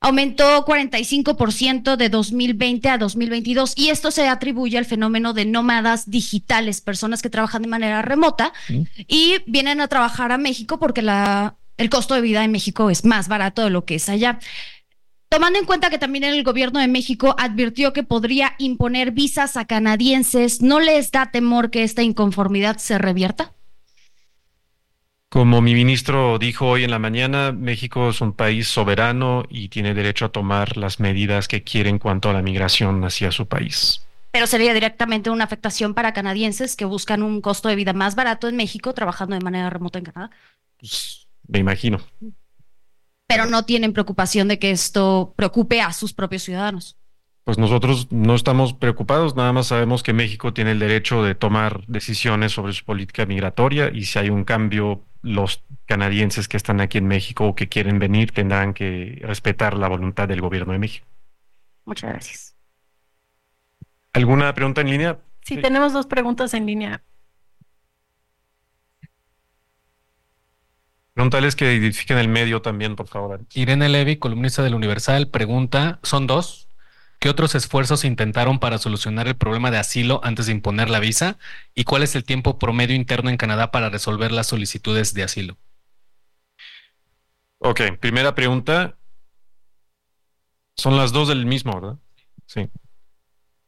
aumentó 45% de 2020 a 2022 y esto se atribuye al fenómeno de nómadas digitales, personas que trabajan de manera remota y vienen a trabajar a México porque la, el costo de vida en México es más barato de lo que es allá. Tomando en cuenta que también el gobierno de México advirtió que podría imponer visas a canadienses, ¿no les da temor que esta inconformidad se revierta? Como mi ministro dijo hoy en la mañana, México es un país soberano y tiene derecho a tomar las medidas que quiere en cuanto a la migración hacia su país. Pero sería directamente una afectación para canadienses que buscan un costo de vida más barato en México trabajando de manera remota en Canadá. Pues, me imagino. Pero no tienen preocupación de que esto preocupe a sus propios ciudadanos. Pues nosotros no estamos preocupados, nada más sabemos que México tiene el derecho de tomar decisiones sobre su política migratoria y si hay un cambio, los canadienses que están aquí en México o que quieren venir tendrán que respetar la voluntad del gobierno de México. Muchas gracias. ¿Alguna pregunta en línea? Sí, tenemos dos preguntas en línea. Pregúntales que identifiquen el medio también, por favor. Irene Levy, columnista del Universal, pregunta, son dos. ¿Qué otros esfuerzos intentaron para solucionar el problema de asilo antes de imponer la visa? ¿Y cuál es el tiempo promedio interno en Canadá para resolver las solicitudes de asilo? Ok, primera pregunta. Son las dos del mismo, ¿verdad? Sí.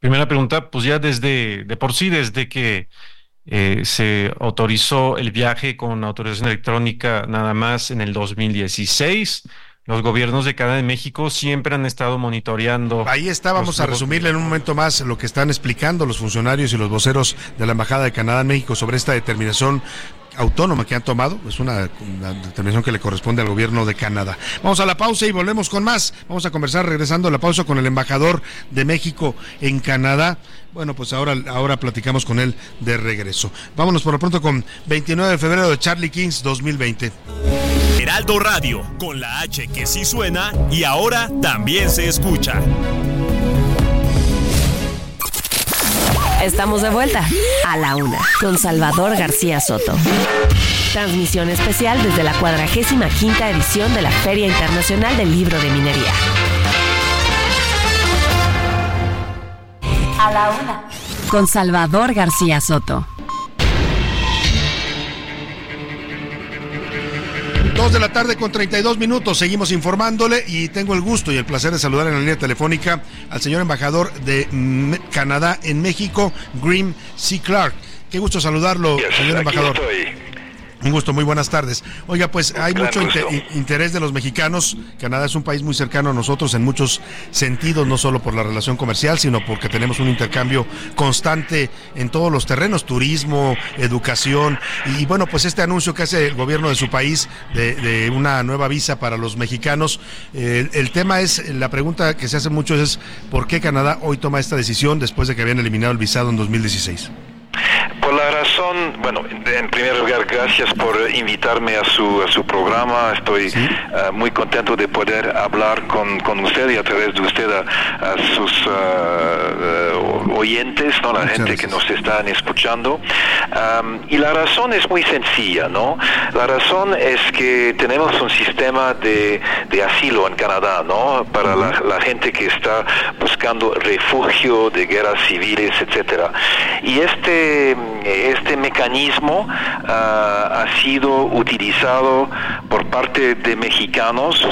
Primera pregunta, pues ya desde, de por sí, desde que eh, se autorizó el viaje con autorización electrónica nada más en el 2016, los gobiernos de Canadá y México siempre han estado monitoreando. Ahí está, vamos a resumirle en un momento más lo que están explicando los funcionarios y los voceros de la Embajada de Canadá en México sobre esta determinación autónoma que han tomado. Es una, una determinación que le corresponde al gobierno de Canadá. Vamos a la pausa y volvemos con más. Vamos a conversar regresando a la pausa con el embajador de México en Canadá. Bueno, pues ahora, ahora platicamos con él de regreso. Vámonos por lo pronto con 29 de febrero de Charlie Kings 2020. Heraldo Radio, con la H que sí suena y ahora también se escucha. Estamos de vuelta a la una con Salvador García Soto. Transmisión especial desde la cuadragésima quinta edición de la Feria Internacional del Libro de Minería. A la una con Salvador García Soto. Dos de la tarde con 32 minutos, seguimos informándole y tengo el gusto y el placer de saludar en la línea telefónica al señor embajador de mm, Canadá en México, Grim C. Clark. Qué gusto saludarlo, señor aquí embajador. estoy. Un gusto, muy buenas tardes. Oiga, pues hay gran mucho interés de los mexicanos. Canadá es un país muy cercano a nosotros en muchos sentidos, no solo por la relación comercial, sino porque tenemos un intercambio constante en todos los terrenos, turismo, educación. Y bueno, pues este anuncio que hace el gobierno de su país de, de una nueva visa para los mexicanos, eh, el tema es, la pregunta que se hace mucho es, ¿por qué Canadá hoy toma esta decisión después de que habían eliminado el visado en 2016? Por la razón, bueno, en primer lugar, gracias por invitarme a su, a su programa. Estoy ah, muy contento de poder hablar con, con usted y a través de usted a, a sus eh, oyentes, ¿no? la gente que nos están escuchando. Am, y la razón es muy sencilla, ¿no? La razón es que tenemos un sistema de, de asilo en Canadá, ¿no? Para la, la gente que está buscando refugio de guerras civiles, etcétera. Y este, este mecanismo ah, ha sido utilizado por parte de mexicanos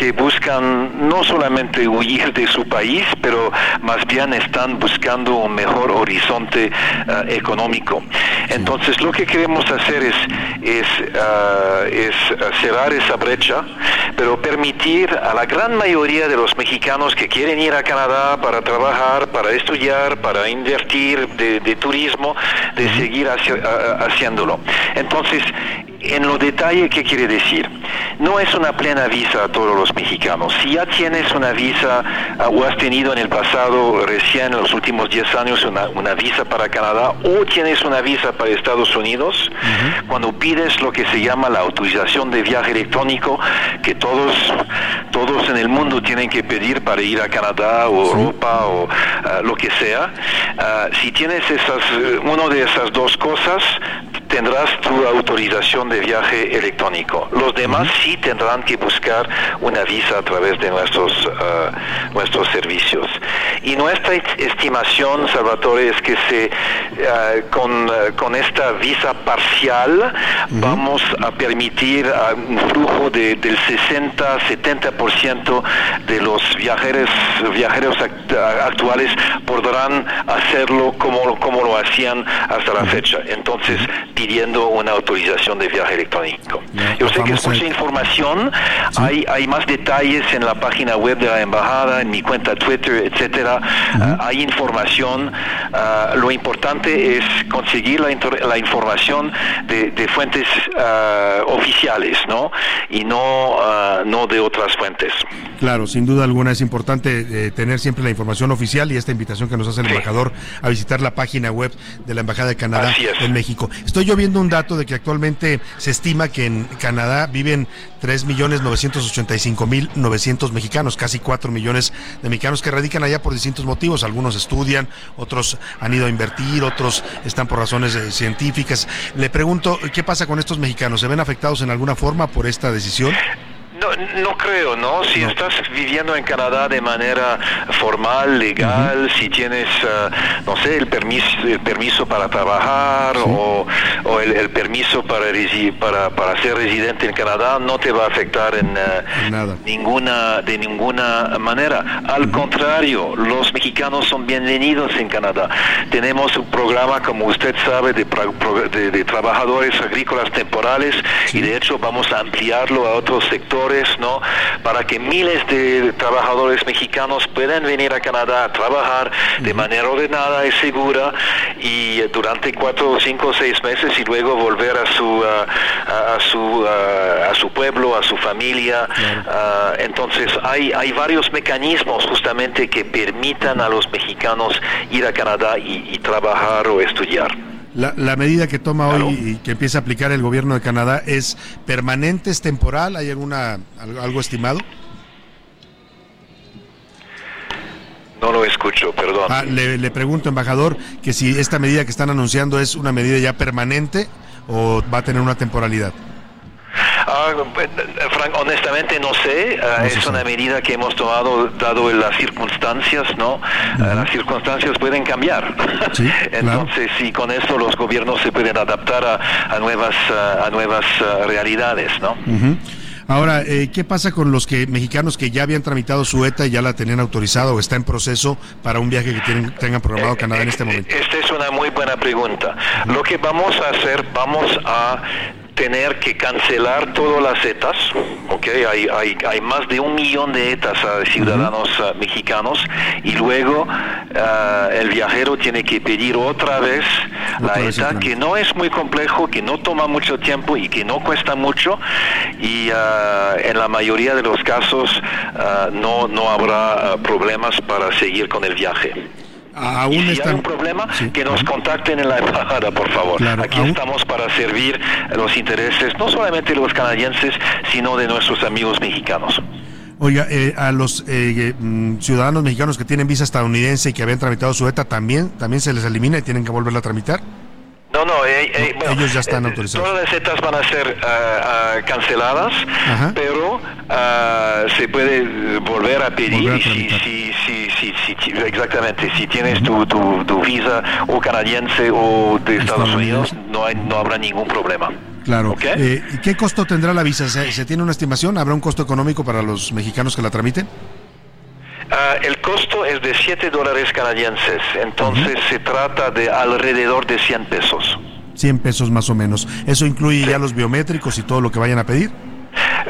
que buscan no solamente huir de su país, pero más bien están buscando un mejor horizonte ah, económico. Entonces lo que queremos hacer es, es, ah, es cerrar esa brecha, pero permitir a la gran mayoría de los mexicanos que quieren ir a Canadá para trabajar, para estudiar, para invertir de, de turismo, de seguir haci- haciéndolo. Entonces, en lo detalle, ¿qué quiere decir? No es una plena visa a todos los mexicanos. Si ya tienes una visa ah, o has tenido en el pasado, recién en los últimos 10 años, una, una visa para Canadá o tienes una visa para Estados Unidos, cuando pides lo que se llama la autorización de viaje electrónico, que todos, todos en el mundo tienen que pedir para ir a Canadá o Europa o ah, lo que sea, ah, si tienes esas, eh, uno de esas dos cosas, tendrás tu autorización de viaje electrónico. Los demás sí tendrán que buscar una visa a través de nuestros, ah, nuestros servicios. Y nuestra est- estimación, Salvatore, es que se, ah, con, ah, con esta visa parcial vamos a permitir un flujo de, del 60-70% de los viajeros, viajeros act- actuales podrán hacerlo como, como lo hacían hasta la fecha. Entonces, pidiendo una autorización de viaje electrónico. Yo sé que es mucha información, hay, hay más detalles en la página web de la embajada, en mi cuenta Twitter, etcétera. Ah, hay información. Ah, lo importante es conseguir la, inter- la información de, de fuentes ah, oficiales, ¿no? Y no, no de otras fuentes. Claro, sin duda alguna es importante eh, tener siempre la información oficial y esta invitación que nos hace el embajador a visitar la página web de la Embajada de Canadá en México. Estoy viendo un dato de que actualmente se estima que en Canadá viven 3.985.900 mexicanos, casi 4 millones de mexicanos que radican allá por distintos motivos. Algunos estudian, otros han ido a invertir, otros están por razones eh, científicas. Le pregunto, ¿qué pasa con estos mexicanos? ¿Se ven afectados en alguna forma por esta decisión? No, no creo, ¿no? Si estás viviendo en Canadá de manera formal, legal, si tienes, ah, no sé, el permiso, el permiso para trabajar o, o el, el permiso para, para, para ser residente en Canadá, no te va a afectar en ah, ninguna, de ninguna manera. Al contrario, los mexicanos son bienvenidos en Canadá. Tenemos un programa, como usted sabe, de trabajadores agrícolas temporales y de hecho vamos a ampliarlo a otros sectores, ¿no? Para que miles de trabajadores mexicanos puedan venir a Canadá a trabajar de manera ordenada y segura y eh, durante cuatro, cinco, seis meses y luego volver a su a, a su a su pueblo, a su familia. Ah, entonces hay hay varios mecanismos justamente que permitan a los mexicanos ir a Canadá y, y trabajar o estudiar. La, la medida que toma hoy y que empieza a aplicar el gobierno de Canadá es permanente, es temporal, ¿hay alguna algo, algo estimado? No lo escucho, perdón. Ah, le, le pregunto, embajador, que si esta medida que están anunciando es una medida ya permanente o va a tener una temporalidad. Ah, eh, Frank, honestamente no sé. Ah, es una medida que hemos tomado dado las circunstancias, ¿no? Ah, las circunstancias pueden cambiar. Entonces, sí, con eso los gobiernos se pueden adaptar a, a nuevas ah, a nuevas realidades, ¿no? Ujú. Ahora, eh, ¿qué pasa con los que mexicanos que ya habían tramitado su ETA y ya la tenían autorizado o está en proceso para un viaje que tienen, tengan programado Canadá en este momento? Esta es una muy buena pregunta. Lo que vamos a hacer, vamos a tener que cancelar todas las ETAs, ¿ok? Hay, hay, hay más de un millón de ETAs a ciudadanos ah, mexicanos y luego ah, el viajero tiene que pedir otra vez la vez ETA, que no es muy complejo, que no toma mucho tiempo y que no cuesta mucho y ah, en la mayoría de los casos ah, no, no habrá ah, problemas para seguir con el viaje. Aún si están- hay un problema, que nos contacten en la embajada, por favor. Claro, Aquí aún- estamos para servir los intereses, no solamente de los canadienses, sino de nuestros amigos mexicanos. Oiga, eh, a los eh, mm, ciudadanos mexicanos que tienen visa estadounidense y que habían tramitado su ETA, ¿también, también se les elimina y tienen que volverla a tramitar? No, no, eh, eh, bueno, ellos ya están eh, autorizados. Todas las ETAs van a ser ah, ah, canceladas, Ajá. pero ah, se puede eh, volver a pedir Volver a y si, si, si, si, si- exactamente, si tienes tu, tu, tu visa o canadiense o de Estados Unidos, no, hay, no habrá ningún problema. Claro. Eh, ¿y ¿Qué costo tendrá la visa? ¿Se, se tiene una estimación? ¿Habrá un costo económico para los mexicanos que la tramiten? Ah, el costo es de 7 dólares canadienses, entonces se trata de alrededor de 100 pesos. 100 pesos más o menos. ¿Eso incluye ya los biométricos y todo lo que vayan a pedir?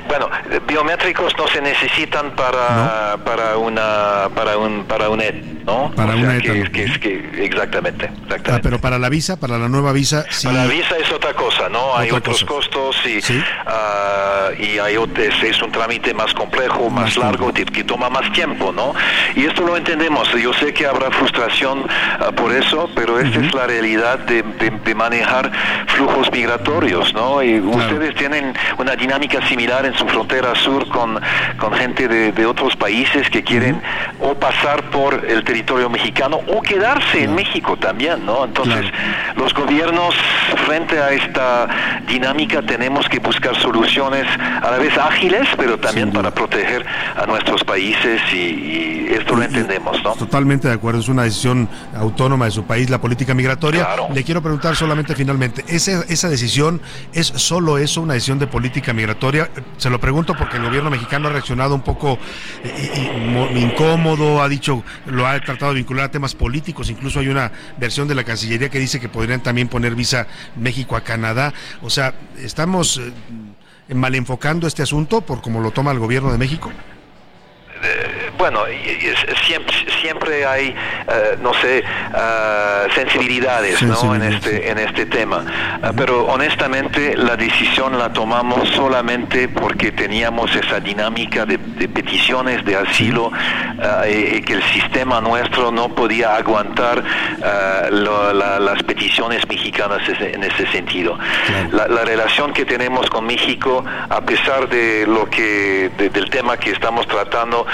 Bueno, biométricos no se necesitan para para una para un para un ET, ¿no? Para O sea, una que, ETA, que es que exactamente, exactamente. Ah, pero para la visa, para la nueva visa, sí. Para la visa es otra cosa, ¿no? Hay Otra otros cosa. costos y, ah, y hay es, es un trámite más complejo, más, largo, que, que toma más tiempo, ¿no? Y esto lo entendemos. Yo sé que habrá frustración ah, por eso, pero esta es la realidad de, de- de manejar flujos migratorios, ¿no? Y ustedes tienen una dinámica similar en su frontera sur con, con gente de, de otros países que quieren o pasar por el territorio mexicano o quedarse en México también, ¿no? Entonces, los gobiernos frente a esta dinámica tenemos que buscar soluciones a la vez ágiles, pero también para proteger a nuestros países y, y esto lo entendemos, ¿no? Totalmente de acuerdo, es una decisión autónoma de su país, la política migratoria. Le quiero preguntar solamente finalmente, ¿ese- ¿esa decisión es solo eso, una decisión de política migratoria? Se lo pregunto porque el gobierno mexicano ha reaccionado un poco eh, eh, mo- incómodo, ha dicho, lo ha tratado de vincular a temas políticos. Incluso hay una versión de la Cancillería que dice que podrían también poner visa México a Canadá. O sea, estamos eh, mal enfocando este asunto por como lo toma el gobierno de México. Eh, bueno, siempre, siempre hay, eh, no sé, eh, sensibilidades, ¿no? en este en este tema. pero honestamente la decisión la tomamos solamente porque teníamos esa dinámica de, peticiones de asilo y que el sistema nuestro no podía aguantar las peticiones mexicanas en ese sentido. La, relación que tenemos con México, a pesar de lo que del tema que estamos tratando,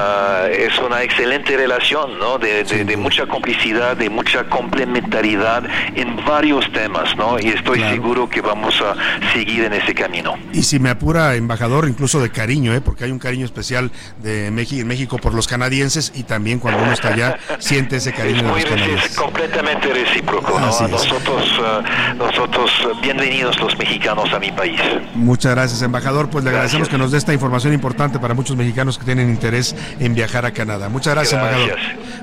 Ah, es una excelente relación, ¿no? De, mucha complicidad, de mucha complementariedad en varios temas, ¿no? Y estoy seguro que vamos a seguir en ese camino. Y si me apura, embajador, incluso de cariño, ¿eh? Porque hay un cariño especial de México, México por los canadienses y también cuando uno está allá siente ese cariño de los canadienses. completamente recíproco, ¿no? Nosotros, ah, nosotros, bienvenidos los mexicanos a mi país. Muchas gracias, embajador. Pues le agradecemos que nos dé esta información importante para muchos mexicanos que tienen interés en viajar a Canadá. Muchas gracias, embajador.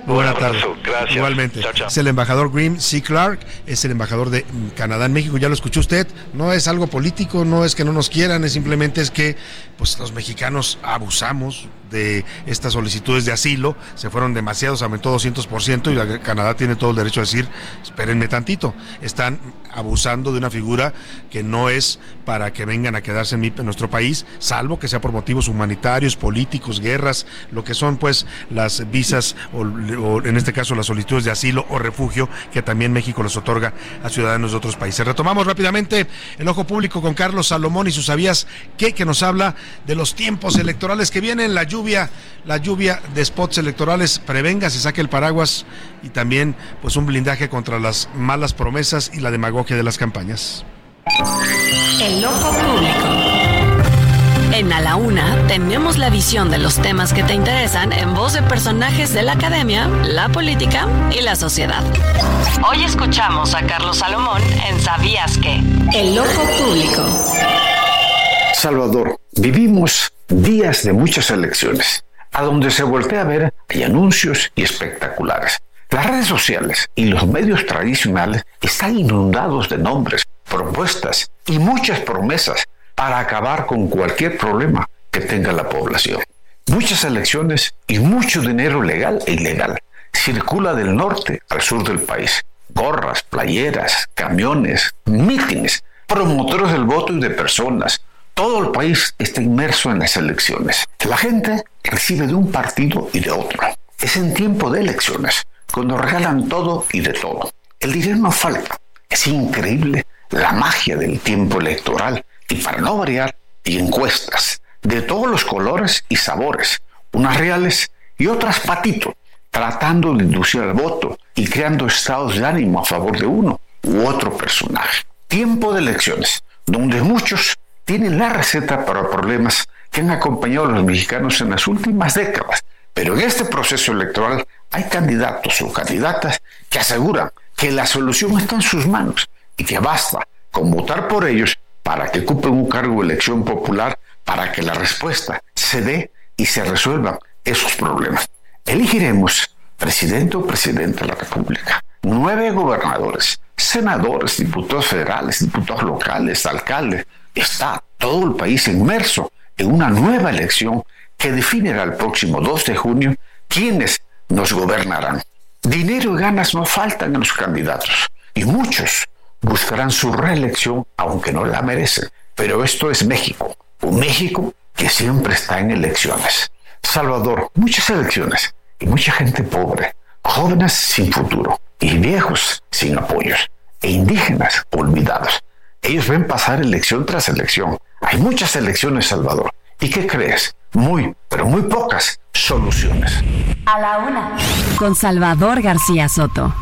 Muy buena tarde. Gracias. Igualmente. Es el embajador Green C. Clark, es el embajador de Canadá en México. Ya lo escuchó usted. No es algo político, no es que no nos quieran, es simplemente es que pues los mexicanos abusamos de estas solicitudes de asilo, se fueron demasiados, aumentó 200% y Canadá tiene todo el derecho a decir, espérenme tantito, están abusando de una figura que no es para que vengan a quedarse en, nuestro país, salvo que sea por motivos humanitarios, políticos, guerras, lo que son pues las visas o, en este caso las solicitudes de asilo o refugio que también México les otorga a ciudadanos de otros países. Retomamos rápidamente el ojo público con Carlos Salomón y sus sabías que que nos habla de los tiempos electorales que vienen, la lluvia, la lluvia de spots electorales, prevenga, se saque el paraguas y también pues un blindaje contra las malas promesas y la demagogia de las campañas. El ojo público. En A la Una tenemos la visión de los temas que te interesan en voz de personajes de la academia, la política y la sociedad. Hoy escuchamos a Carlos Salomón en Sabías que. El ojo público. Salvador, vivimos días de muchas elecciones. A donde se voltea a ver hay anuncios y espectaculares. Las redes sociales y los medios tradicionales están inundados de nombres, propuestas y muchas promesas para acabar con cualquier problema que tenga la población. Muchas elecciones y mucho dinero legal e ilegal circula del norte al sur del país. Gorras, playeras, camiones, mítines, promotores del voto y de personas, todo el país está inmerso en las elecciones. La gente recibe de un partido y de otro. Es en tiempo de elecciones, cuando regalan todo y de todo. El dinero no falta. Es increíble la magia del tiempo electoral. Y para no variar, y encuestas de todos los colores y sabores, unas reales y otras patito, tratando de inducir al voto y creando estados de ánimo a favor de uno u otro personaje. Tiempo de elecciones, donde muchos tienen la receta para problemas que han acompañado a los mexicanos en las últimas décadas. Pero en este proceso electoral hay candidatos o candidatas que aseguran que la solución está en sus manos y que basta con votar por ellos para que ocupen un cargo de elección popular para que la respuesta se dé y se resuelvan esos problemas. Elegiremos presidente o presidenta de la República, nueve gobernadores, senadores, diputados federales, diputados locales, alcaldes, está todo el país inmerso en una nueva elección que definirá el próximo 2 de junio quiénes nos gobernarán. Dinero y ganas no faltan en los candidatos y muchos buscarán su reelección aunque no la merecen. Pero esto es México, un México que siempre está en elecciones. Salvador, muchas elecciones y mucha gente pobre, jóvenes sin futuro y viejos sin apoyos e indígenas olvidados. Ellos ven pasar elección tras elección. Hay muchas elecciones, Salvador. ¿Y qué crees? Muy, pero muy pocas soluciones. A la una. Con Salvador García Soto.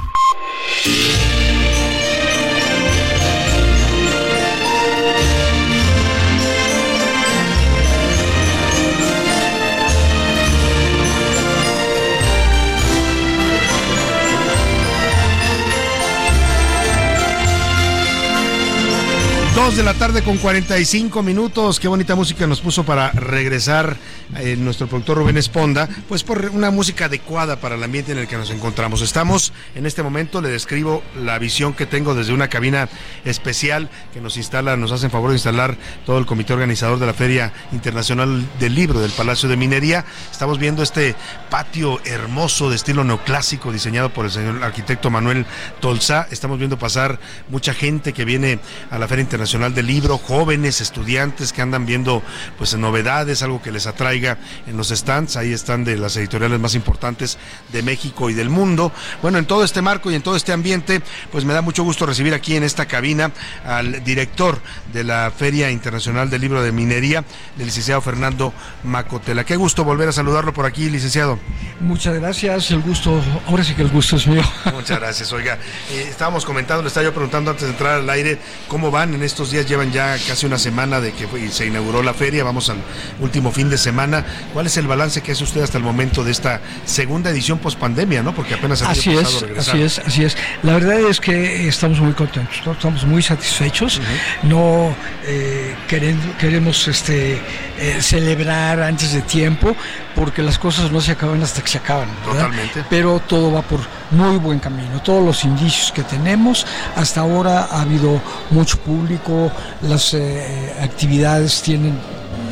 Dos de la tarde con 45 minutos. Qué bonita música nos puso para regresar eh, nuestro productor Rubén Esponda. Pues por una música adecuada para el ambiente en el que nos encontramos. Estamos en este momento, le describo la visión que tengo desde una cabina especial que nos instala, nos hacen favor de instalar todo el comité organizador de la Feria Internacional del Libro del Palacio de Minería. Estamos viendo este patio hermoso de estilo neoclásico diseñado por el señor arquitecto Manuel Tolzá. Estamos viendo pasar mucha gente que viene a la Feria Internacional Nacional del Libro, jóvenes, estudiantes que andan viendo pues novedades, algo que les atraiga en los stands, ahí están de las editoriales más importantes de México y del mundo. Bueno, en todo este marco y en todo este ambiente, pues me da mucho gusto recibir aquí en esta cabina al director de la Feria Internacional del Libro de Minería, el licenciado Fernando Macotela. Qué gusto volver a saludarlo por aquí, licenciado. Muchas gracias, el gusto, ahora sí que el gusto es mío. Muchas gracias, oiga, eh, estábamos comentando, le estaba yo preguntando antes de entrar al aire, ¿cómo van en este estos días llevan ya casi una semana de que se inauguró la feria, vamos al último fin de semana. ¿Cuál es el balance que hace usted hasta el momento de esta segunda edición post pandemia, no? Porque apenas así es, así es, así es. La verdad es que estamos muy contentos, estamos muy satisfechos. No eh, queremos, este eh, celebrar antes de tiempo porque las cosas no se acaban hasta que se acaban. Totalmente. Pero todo va por muy buen camino. Todos los indicios que tenemos hasta ahora ha habido mucho público las eh, actividades tienen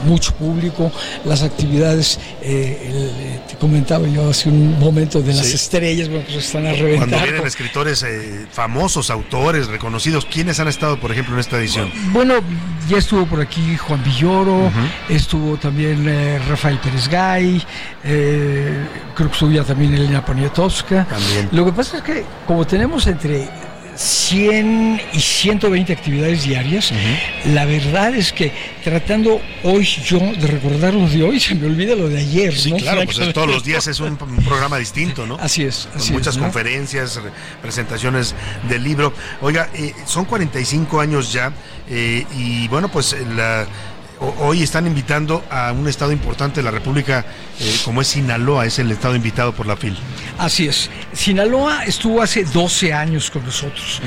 mucho público, las actividades, eh, te comentaba yo hace un momento de las estrellas, bueno, pues están a reventar. Cuando vienen escritores eh, famosos, autores, reconocidos, ¿quiénes han estado, por ejemplo, en esta edición? Bueno, ya estuvo por aquí Juan Villoro, estuvo también Rafael Pérez Gay, creo que estuvo ya también Elena Poniatowska. También. Lo que pasa es que como tenemos entre 100 y 120 actividades diarias. La verdad es que tratando hoy yo de recordar lo de hoy, se me olvida lo de ayer. Sí, claro, pues todos los días es un, programa distinto, ¿no? Así es. Con muchas conferencias, presentaciones del libro. Oiga, eh, son 45 años ya eh, y bueno, pues la hoy están invitando a un estado importante de la República, eh, como es Sinaloa, es el estado invitado por la FIL. Así es. Sinaloa estuvo hace 12 años con nosotros,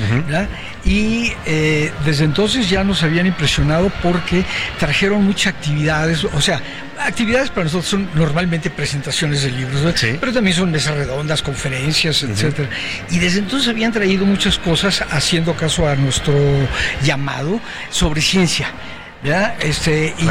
Y eh, desde entonces ya nos habían impresionado porque trajeron muchas actividades, o sea, actividades para nosotros son normalmente presentaciones de libros, pero también son mesas redondas, conferencias, etcétera. Y desde entonces habían traído muchas cosas haciendo caso a nuestro llamado sobre ciencia. ¿Ya? Este, y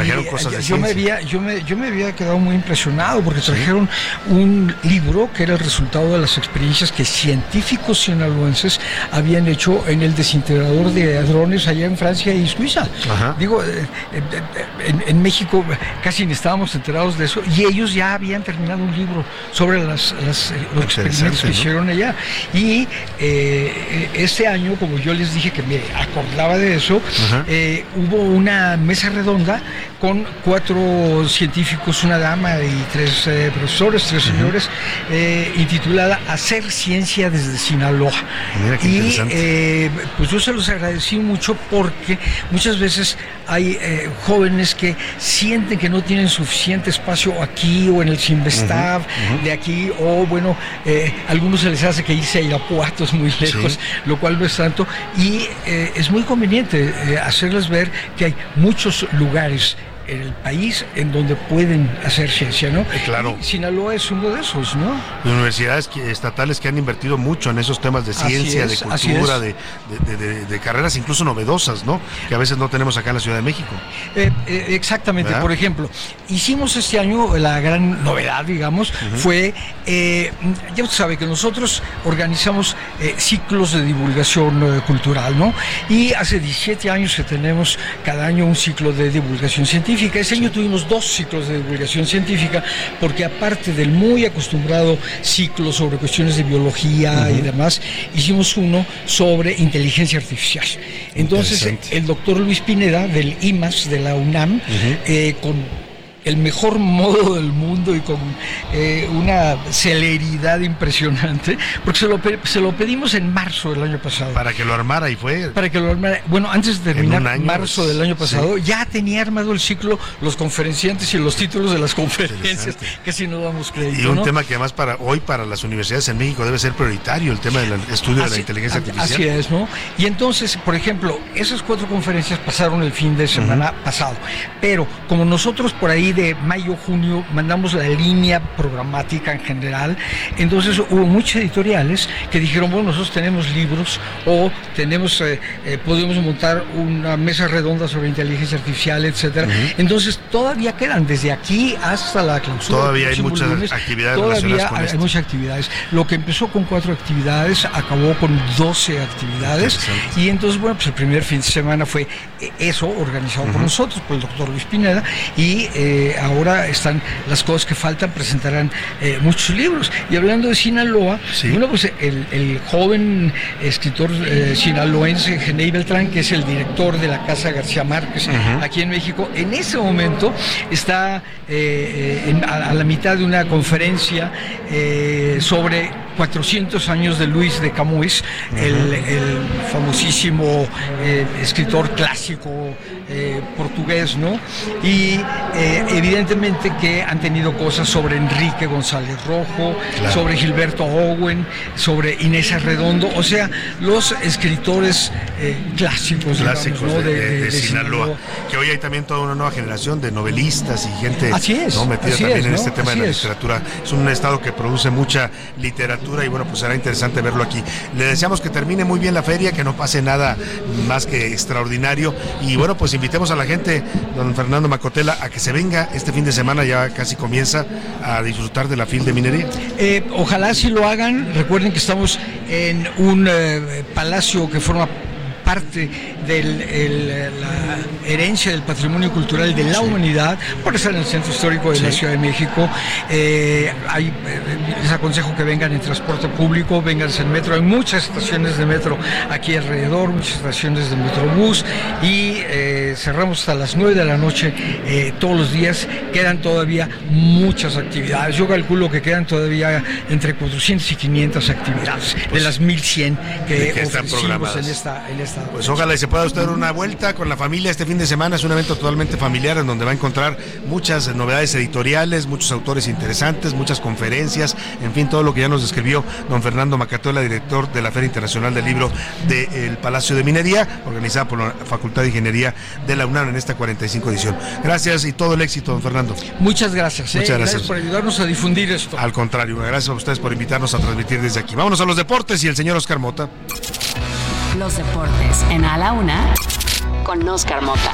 yo, me había, yo, me, yo me había quedado muy impresionado porque trajeron un libro que era el resultado de las experiencias que científicos sinaloenses habían hecho en el desintegrador de hadrones allá en Francia y Suiza. Digo, eh, eh, en, en, México casi ni estábamos enterados de eso y ellos ya habían terminado un libro sobre las, las eh, los experimentos que hicieron allá. Y este año, como yo les dije que me acordaba de eso, hubo una mesa redonda con cuatro científicos, una dama y tres eh, profesores, tres señores, eh, intitulada Hacer Ciencia desde Sinaloa. y eh, pues yo se los agradecí mucho porque muchas veces hay jóvenes que sienten que no tienen suficiente espacio aquí o en el Sinvestav de aquí, o bueno, algunos se les hace que irse a Irapuato es muy lejos, lo cual no es tanto, y es muy conveniente hacerles ver que hay muchos lugares el país en donde pueden hacer ciencia, ¿no? Eh, claro. Sinaloa es uno de esos, ¿no? De universidades estatales que han invertido mucho en esos temas de ciencia, de cultura, de, carreras incluso novedosas, ¿no? Que a veces no tenemos acá en la Ciudad de México. Eh, eh, exactamente. Por ejemplo, hicimos este año la gran novedad, digamos, fue, ya usted sabe que nosotros organizamos ciclos de divulgación cultural, ¿no? Y hace 17 años que tenemos cada año un ciclo de divulgación científica ese año tuvimos dos ciclos de divulgación científica, porque aparte del muy acostumbrado ciclo sobre cuestiones de biología y demás, hicimos uno sobre inteligencia artificial. Entonces, el doctor Luis Pineda, del IMAS, de la UNAM, eh, con el mejor modo del mundo y con eh, una celeridad impresionante, porque se lo, se lo pedimos en marzo del año pasado. Para que lo armara y fue. Para que lo armara. Bueno, antes de terminar marzo del año pasado, ya tenía armado el ciclo, los conferenciantes y los títulos de las conferencias, que si no damos crédito. Y un tema que además para hoy, para las universidades en México, debe ser prioritario, el tema del estudio de la inteligencia artificial. Así es, ¿no? Y entonces, por ejemplo, esas cuatro conferencias pasaron el fin de semana pasado, pero como nosotros por ahí de mayo, junio mandamos la línea programática en general, entonces hubo muchas editoriales que dijeron, bueno, nosotros tenemos libros o tenemos, eh, eh, podemos montar una mesa redonda sobre inteligencia artificial, etcétera. Entonces todavía quedan desde aquí hasta la clausura. Todavía hay muchas actividades. Todavía hay muchas actividades. Lo que empezó con cuatro actividades acabó con 12 actividades y entonces, bueno, pues el primer fin de semana fue eso organizado por nosotros, por el doctor Luis Pineda y eh, ahora están las cosas que faltan, presentarán eh, muchos libros. Y hablando de Sinaloa, bueno, pues el, joven escritor eh, sinaloense Genei Beltrán, que es el director de la Casa García Márquez aquí en México, en ese momento está a, la mitad de una conferencia sobre 400 años de Luis de Camus, el, famosísimo escritor clásico portugués, ¿no? Y evidentemente que han tenido cosas sobre Enrique González Rojo, sobre Gilberto Owen, sobre Inés Arredondo, o sea, los escritores eh, clásicos, clásicos de, Sinaloa. Que hoy hay también toda una nueva generación de novelistas y gente ¿no? metida también en este tema de la literatura. Es un estado que produce mucha literatura y bueno, pues será interesante verlo aquí. Le deseamos que termine muy bien la feria, que no pase nada más que extraordinario y bueno, pues invitemos a la gente, don Fernando Macotela, a que se venga este fin de semana, ya casi comienza a disfrutar de la fil de minería. Eh, ojalá si lo hagan, recuerden que estamos en un eh, palacio que forma parte de la herencia del patrimonio cultural de la humanidad, por estar en el centro histórico de la Ciudad de México. Eh, hay, eh, les aconsejo que vengan en transporte público, vengan en metro. Hay muchas estaciones de metro aquí alrededor, muchas estaciones de metrobús y eh, cerramos hasta las 9 de la noche todos los días. Quedan todavía muchas actividades. Yo calculo que quedan todavía entre 400 y 500 actividades de pues las 1100 que, que están programadas en esta, en esta pues ojalá y se pueda usted dar una vuelta con la familia este fin de semana. Es un evento totalmente familiar en donde va a encontrar muchas novedades editoriales, muchos autores interesantes, muchas conferencias, en fin, todo lo que ya nos describió don Fernando Macatola, director de la Feria Internacional del Libro del Palacio de Minería, organizada por la Facultad de Ingeniería de la UNAM en esta 45 edición. Gracias y todo el éxito, don Fernando. Muchas gracias. Muchas eh. gracias. por ayudarnos a difundir esto. Al contrario, gracias a ustedes por invitarnos a transmitir desde aquí. Vámonos a los deportes y el señor Oscar Mota. Los deportes en A la Una con Oscar Mota.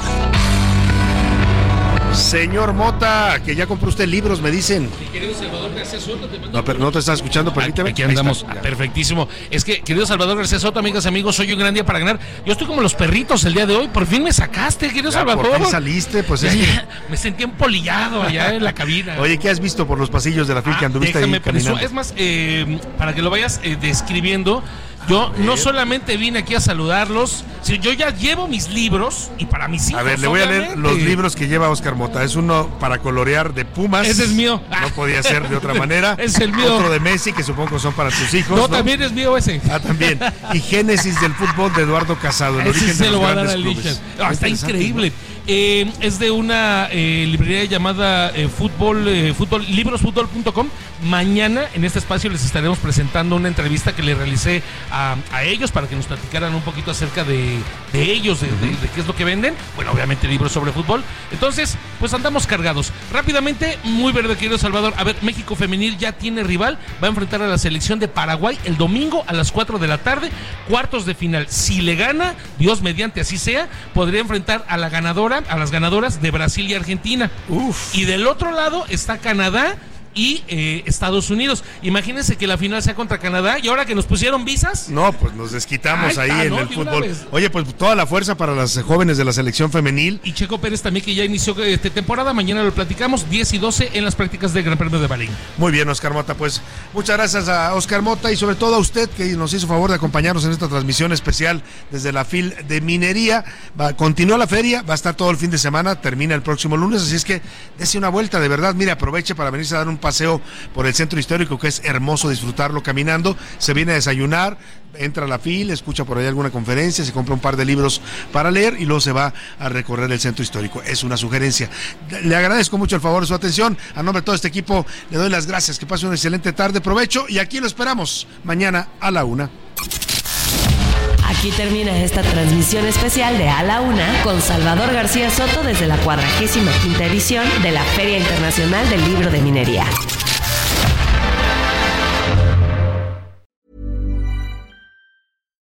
Señor Mota, que ya compró usted libros, me dicen. querido Salvador García Soto, te No, pero no te estás escuchando, permíteme. Aquí andamos, perfectísimo. Es que, querido Salvador García Soto, amigas, amigos, soy un gran día para ganar. Yo estoy como los perritos el día de hoy. Por fin me sacaste, querido Salvador. Por fin saliste, pues es Me sentí empolillado allá en la cabina. Oye, ¿qué has visto por los pasillos de la FIL que ah, anduviste ahí caminando? Es más, eh, para que lo vayas eh, describiendo. Yo no solamente vine aquí a saludarlos, sino yo ya llevo mis libros y para mis hijos. A ver, le voy a leer los libros que lleva Oscar Mota. Es uno para colorear de Pumas. Ese es mío. No podía ser de otra manera. es el mío. Otro de Messi, que supongo son para tus hijos. No, también es mío ese. Ah, también. Y Génesis del fútbol de Eduardo Casado. El origen de los grandes clubes. Ah, está increíble. Eh, es de una eh, librería llamada eh, fútbol, fútbol, librosfutbol.com. Mañana en este espacio les estaremos presentando una entrevista que le realicé a, ellos para que nos platicaran un poquito acerca de, ellos, de, qué es lo que venden. Bueno, obviamente libros sobre fútbol. Entonces, pues andamos cargados. Rápidamente, muy verde, querido Salvador. A ver, México Femenil ya tiene rival. Va a enfrentar a la selección de Paraguay el domingo a las 4 de la tarde. Cuartos de final. Si le gana, Dios mediante así sea, podría enfrentar a la ganadora a las ganadoras de Brasil y Argentina. Y del otro lado está Canadá y eh, Estados Unidos. Imagínense que la final sea contra Canadá y ahora que nos pusieron visas. No, pues nos desquitamos Ahí en ¿no? el fútbol. Oye, pues toda la fuerza para las jóvenes de la selección femenil. Y Checo Pérez también que ya inició esta temporada, mañana lo platicamos, 10 y 12 en las prácticas del Gran Premio de Bahrein. Muy bien, Oscar Mota. Pues muchas gracias a Oscar Mota y sobre todo a usted que nos hizo favor de acompañarnos en esta transmisión especial desde la FIL de Minería. Va, continúa la feria, va a estar todo el fin de semana, termina el próximo lunes, así es que dése una vuelta, de verdad. Mire, aproveche para venirse a dar un paseo por el centro histórico, que es hermoso disfrutarlo caminando. Se viene a desayunar, entra a la FIL, escucha por ahí alguna conferencia, se compra un par de libros para leer y luego se va a recorrer el centro histórico. Es una sugerencia. Le agradezco mucho el favor de su atención. A nombre de todo este equipo, le doy las gracias. Que pase una excelente tarde, provecho y aquí lo esperamos mañana a la una. Aquí termina esta transmisión especial de A la Una con Salvador García Soto desde la 45 quinta edición de la Feria Internacional del Libro de Minería.